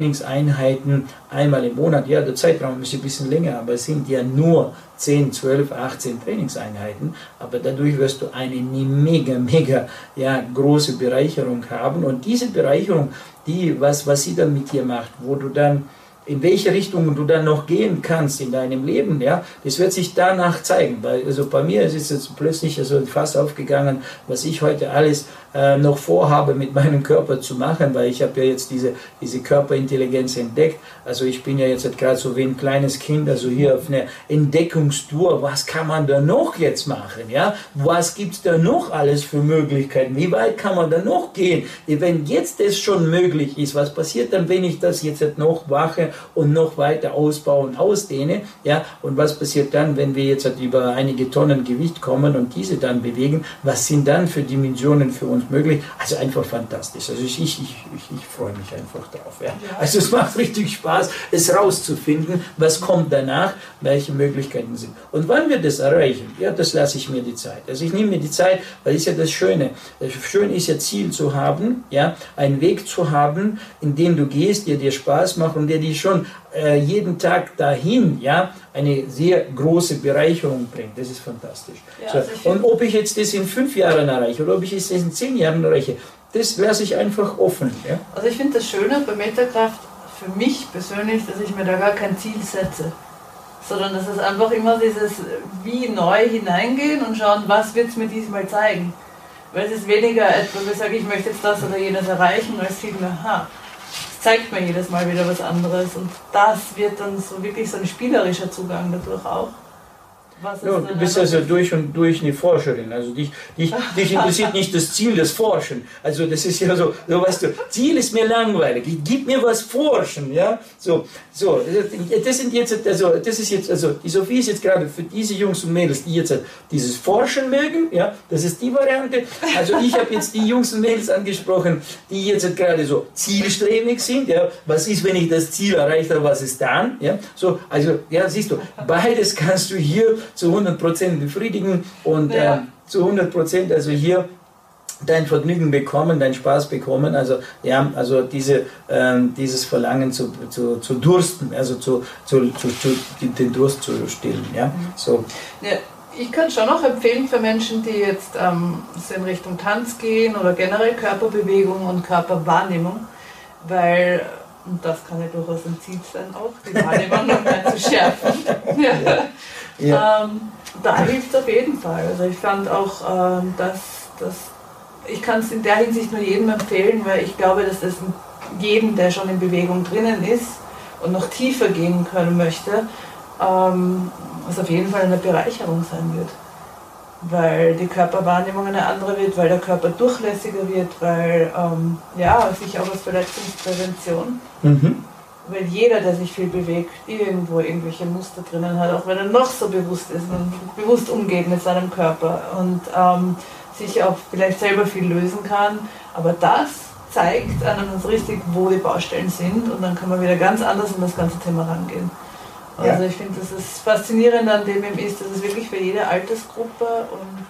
Trainingseinheiten einmal im Monat. Ja, der Zeitraum ist ein bisschen länger, aber es sind ja nur 10, 12, 18 Trainingseinheiten. Aber dadurch wirst du eine mega, mega ja, große Bereicherung haben. Und diese Bereicherung, die, was, was sie dann mit dir macht, wo du dann in welche Richtung du dann noch gehen kannst in deinem Leben, ja, das wird sich danach zeigen. Also bei mir ist jetzt plötzlich also fast aufgegangen, was ich heute alles äh, noch vorhabe, mit meinem Körper zu machen, weil ich habe ja jetzt diese, diese Körperintelligenz entdeckt. Also ich bin ja jetzt halt gerade so wie ein kleines Kind, also hier auf einer Entdeckungstour. Was kann man da noch jetzt machen? Ja? Was gibt es da noch alles für Möglichkeiten? Wie weit kann man da noch gehen? Wenn jetzt das schon möglich ist, was passiert dann, wenn ich das jetzt halt noch mache und noch weiter ausbaue und ausdehne? Ja? Und was passiert dann, wenn wir jetzt halt über einige Tonnen Gewicht kommen und diese dann bewegen? Was sind dann für Dimensionen für uns? möglich. Also einfach fantastisch. Also ich, ich, ich, ich freue mich einfach drauf. Ja. Also es macht richtig Spaß, es rauszufinden, was kommt danach, welche Möglichkeiten sind. Und wann wir das erreichen, ja, das lasse ich mir die Zeit. Also ich nehme mir die Zeit, weil ist ja das Schöne. Schön ist ja Ziel zu haben, ja, einen Weg zu haben, in dem du gehst, der dir Spaß macht und der dir schon äh, jeden Tag dahin, ja, eine sehr große Bereicherung bringt. Das ist fantastisch. Ja, so. Und ob ich jetzt das in fünf Jahren erreiche oder ob ich es in zehn Jahren erreiche, das lasse ich einfach offen. Ja? Also ich finde das Schöne bei Metakraft für mich persönlich, dass ich mir da gar kein Ziel setze, sondern dass es einfach immer dieses wie neu hineingehen und schauen, was wird es mir diesmal zeigen. Weil es ist weniger etwas, wo ich sage, ich möchte jetzt das oder jenes erreichen, als vielmehr, ha, zeigt mir jedes Mal wieder was anderes. Und das wird dann so wirklich so ein spielerischer Zugang dadurch auch. No, du bist also durch und durch eine Forscherin. Also dich, dich, dich interessiert nicht das Ziel des Forschen. Also das ist ja so, so weißt du, Ziel ist mir langweilig. Gib mir was forschen, ja. So, so. Das sind jetzt, also das ist jetzt, also die Sophie ist jetzt gerade für diese Jungs und Mädels, die jetzt dieses Forschen mögen, ja. Das ist die Variante. Also ich habe jetzt die Jungs und Mädels angesprochen, die jetzt gerade so zielstrebig sind, ja. Was ist, wenn ich das Ziel erreicht habe? Was ist dann, ja? So, also ja, siehst du, beides kannst du hier zu 100% befriedigen und ja. äh, zu 100% also hier dein Vergnügen bekommen, deinen Spaß bekommen, also ja, also diese, ähm, dieses Verlangen zu, zu, zu dursten, also zu, zu, zu, zu, den Durst zu stillen, ja, mhm. so. Ja, ich kann schon auch empfehlen für Menschen, die jetzt ähm, in Richtung Tanz gehen oder generell Körperbewegung und Körperwahrnehmung, weil und das kann ja durchaus ein Ziel sein, auch die [laughs] Wahrnehmung noch mehr zu schärfen. ja. Ja. [laughs] Ähm, da hilft es auf jeden Fall. Also ich fand auch, ähm, dass, dass ich kann es in der Hinsicht nur jedem empfehlen, weil ich glaube, dass das jedem, der schon in Bewegung drinnen ist und noch tiefer gehen können möchte, ähm, was auf jeden Fall eine Bereicherung sein wird. Weil die Körperwahrnehmung eine andere wird, weil der Körper durchlässiger wird, weil ähm, ja, sich auch als Verletzungsprävention. Mhm weil jeder, der sich viel bewegt, irgendwo irgendwelche Muster drinnen hat, auch wenn er noch so bewusst ist und bewusst umgeht mit seinem Körper und ähm, sich auch vielleicht selber viel lösen kann. Aber das zeigt einem uns richtig, wo die Baustellen sind und dann kann man wieder ganz anders an das ganze Thema rangehen. Also ja. ich finde, das ist faszinierend an dem ist, dass es wirklich für jede Altersgruppe und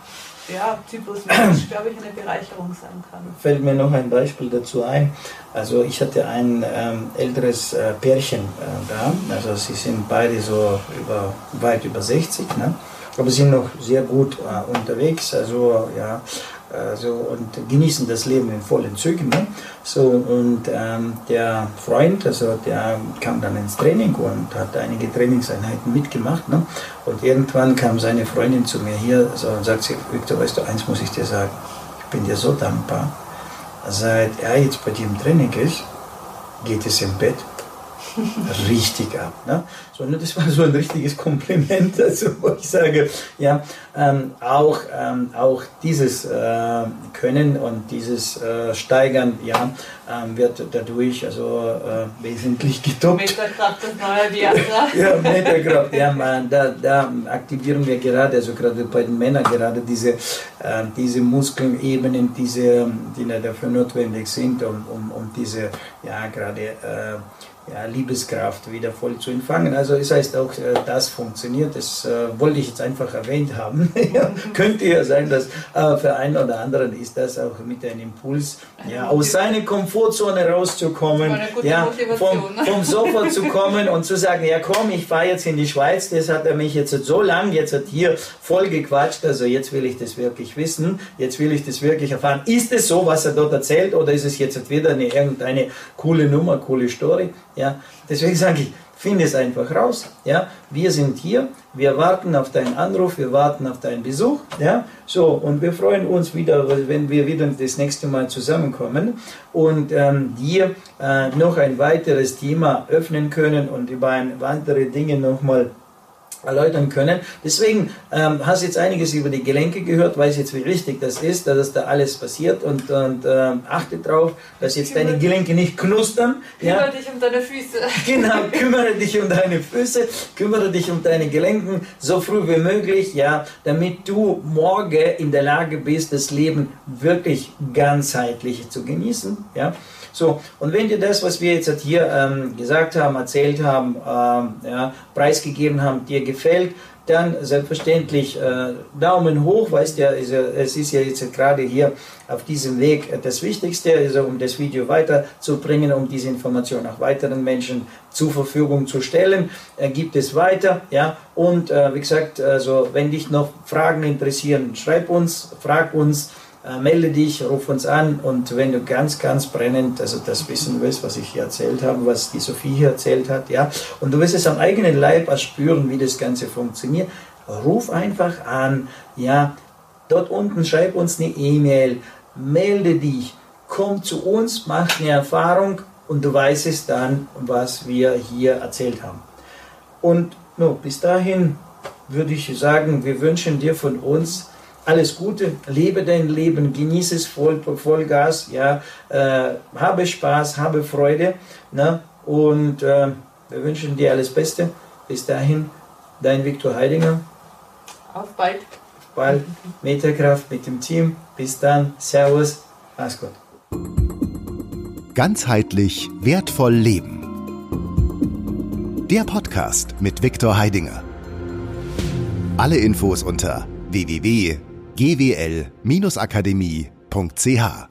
ja, Typus Mensch, [clears throat] glaube ich, eine Bereicherung sein kann. Fällt mir noch ein Beispiel dazu ein. Also ich hatte ein ähm, älteres äh, Pärchen äh, da, also sie sind beide so über, weit über 60, ne? aber sind noch sehr gut äh, unterwegs. Also ja, also, und genießen das Leben in vollen Zügen. Ne? So, und ähm, der Freund, also der kam dann ins Training und hat einige Trainingseinheiten mitgemacht. Ne? Und irgendwann kam seine Freundin zu mir hier so, und sagt sie, Victor, weißt du, eins muss ich dir sagen, ich bin dir so dankbar. Seit er jetzt bei dir im Training ist, geht es im Bett richtig ab. Ne? So, ne, das war so ein richtiges Kompliment, [laughs] also, wo ich sage, ja, ähm, auch, ähm, auch dieses äh, Können und dieses äh, Steigern ja, ähm, wird dadurch also äh, wesentlich getoppt. Metakraft, das neue Viagra. [laughs] ja, Metakraft, ja, man, da, da aktivieren wir gerade, also gerade bei den Männern gerade diese, äh, diese Muskelebenen, diese, die dafür notwendig sind, um, um, um diese, ja, gerade äh, ja, Liebeskraft wieder voll zu empfangen. Also es heißt auch, äh, das funktioniert. Das äh, wollte ich jetzt einfach erwähnt haben. [laughs] ja, könnte ja sein, dass äh, für einen oder anderen ist das auch mit einem Impuls, ja, aus seiner Komfortzone rauszukommen, ja, vom, [laughs] vom Sofa zu kommen und zu sagen, ja komm, ich fahre jetzt in die Schweiz, das hat er mich jetzt so lang, jetzt hat hier voll gequatscht, also jetzt will ich das wirklich wissen, jetzt will ich das wirklich erfahren. Ist es so, was er dort erzählt oder ist es jetzt wieder eine, irgendeine coole Nummer, coole Story? Ja, deswegen sage ich, finde es einfach raus. Ja, wir sind hier, wir warten auf deinen Anruf, wir warten auf deinen Besuch. Ja, so und wir freuen uns wieder, wenn wir wieder das nächste Mal zusammenkommen und ähm, dir äh, noch ein weiteres Thema öffnen können und über ein, weitere Dinge nochmal erläutern können. Deswegen ähm, hast jetzt einiges über die Gelenke gehört, weiß jetzt, wie wichtig das ist, dass da alles passiert und, und ähm, achte darauf, dass jetzt deine Gelenke nicht knustern. Kümmere ja. dich um deine Füße. [laughs] Genau, kümmere dich um deine Füße, kümmere dich um deine Gelenken so früh wie möglich, ja, damit du morgen in der Lage bist, das Leben wirklich ganzheitlich zu genießen, ja. So, und wenn dir das, was wir jetzt hier ähm, gesagt haben, erzählt haben, ähm, ja, preisgegeben haben, dir gefällt, dann selbstverständlich äh, Daumen hoch, weißt ja, es ist ja jetzt gerade hier auf diesem Weg das Wichtigste, also um das Video weiterzubringen, um diese Information auch weiteren Menschen zur Verfügung zu stellen, äh, gibt es weiter, ja, und äh, wie gesagt, also wenn dich noch Fragen interessieren, schreib uns, frag uns, äh, melde dich, ruf uns an und wenn du ganz, ganz brennend, also das wissen willst, was ich hier erzählt habe, was die Sophie hier erzählt hat, ja, und du wirst es am eigenen Leib erspüren, wie das Ganze funktioniert, ruf einfach an, ja, dort unten schreib uns eine E-Mail, melde dich, komm zu uns, mach eine Erfahrung und du weißt es dann, was wir hier erzählt haben. Und no, bis dahin würde ich sagen, wir wünschen dir von uns alles Gute, lebe dein Leben, genieße es voll, voll Gas, ja, äh, habe Spaß, habe Freude, ne? und äh, wir wünschen dir alles Beste. Bis dahin, dein Viktor Heidinger. Auf bald. Auf bald. [laughs] Metakraft mit dem Team. Bis dann. Servus. Mach's gut. Ganzheitlich wertvoll leben. Der Podcast mit Viktor Heidinger. Alle Infos unter www.gwl-akademie.ch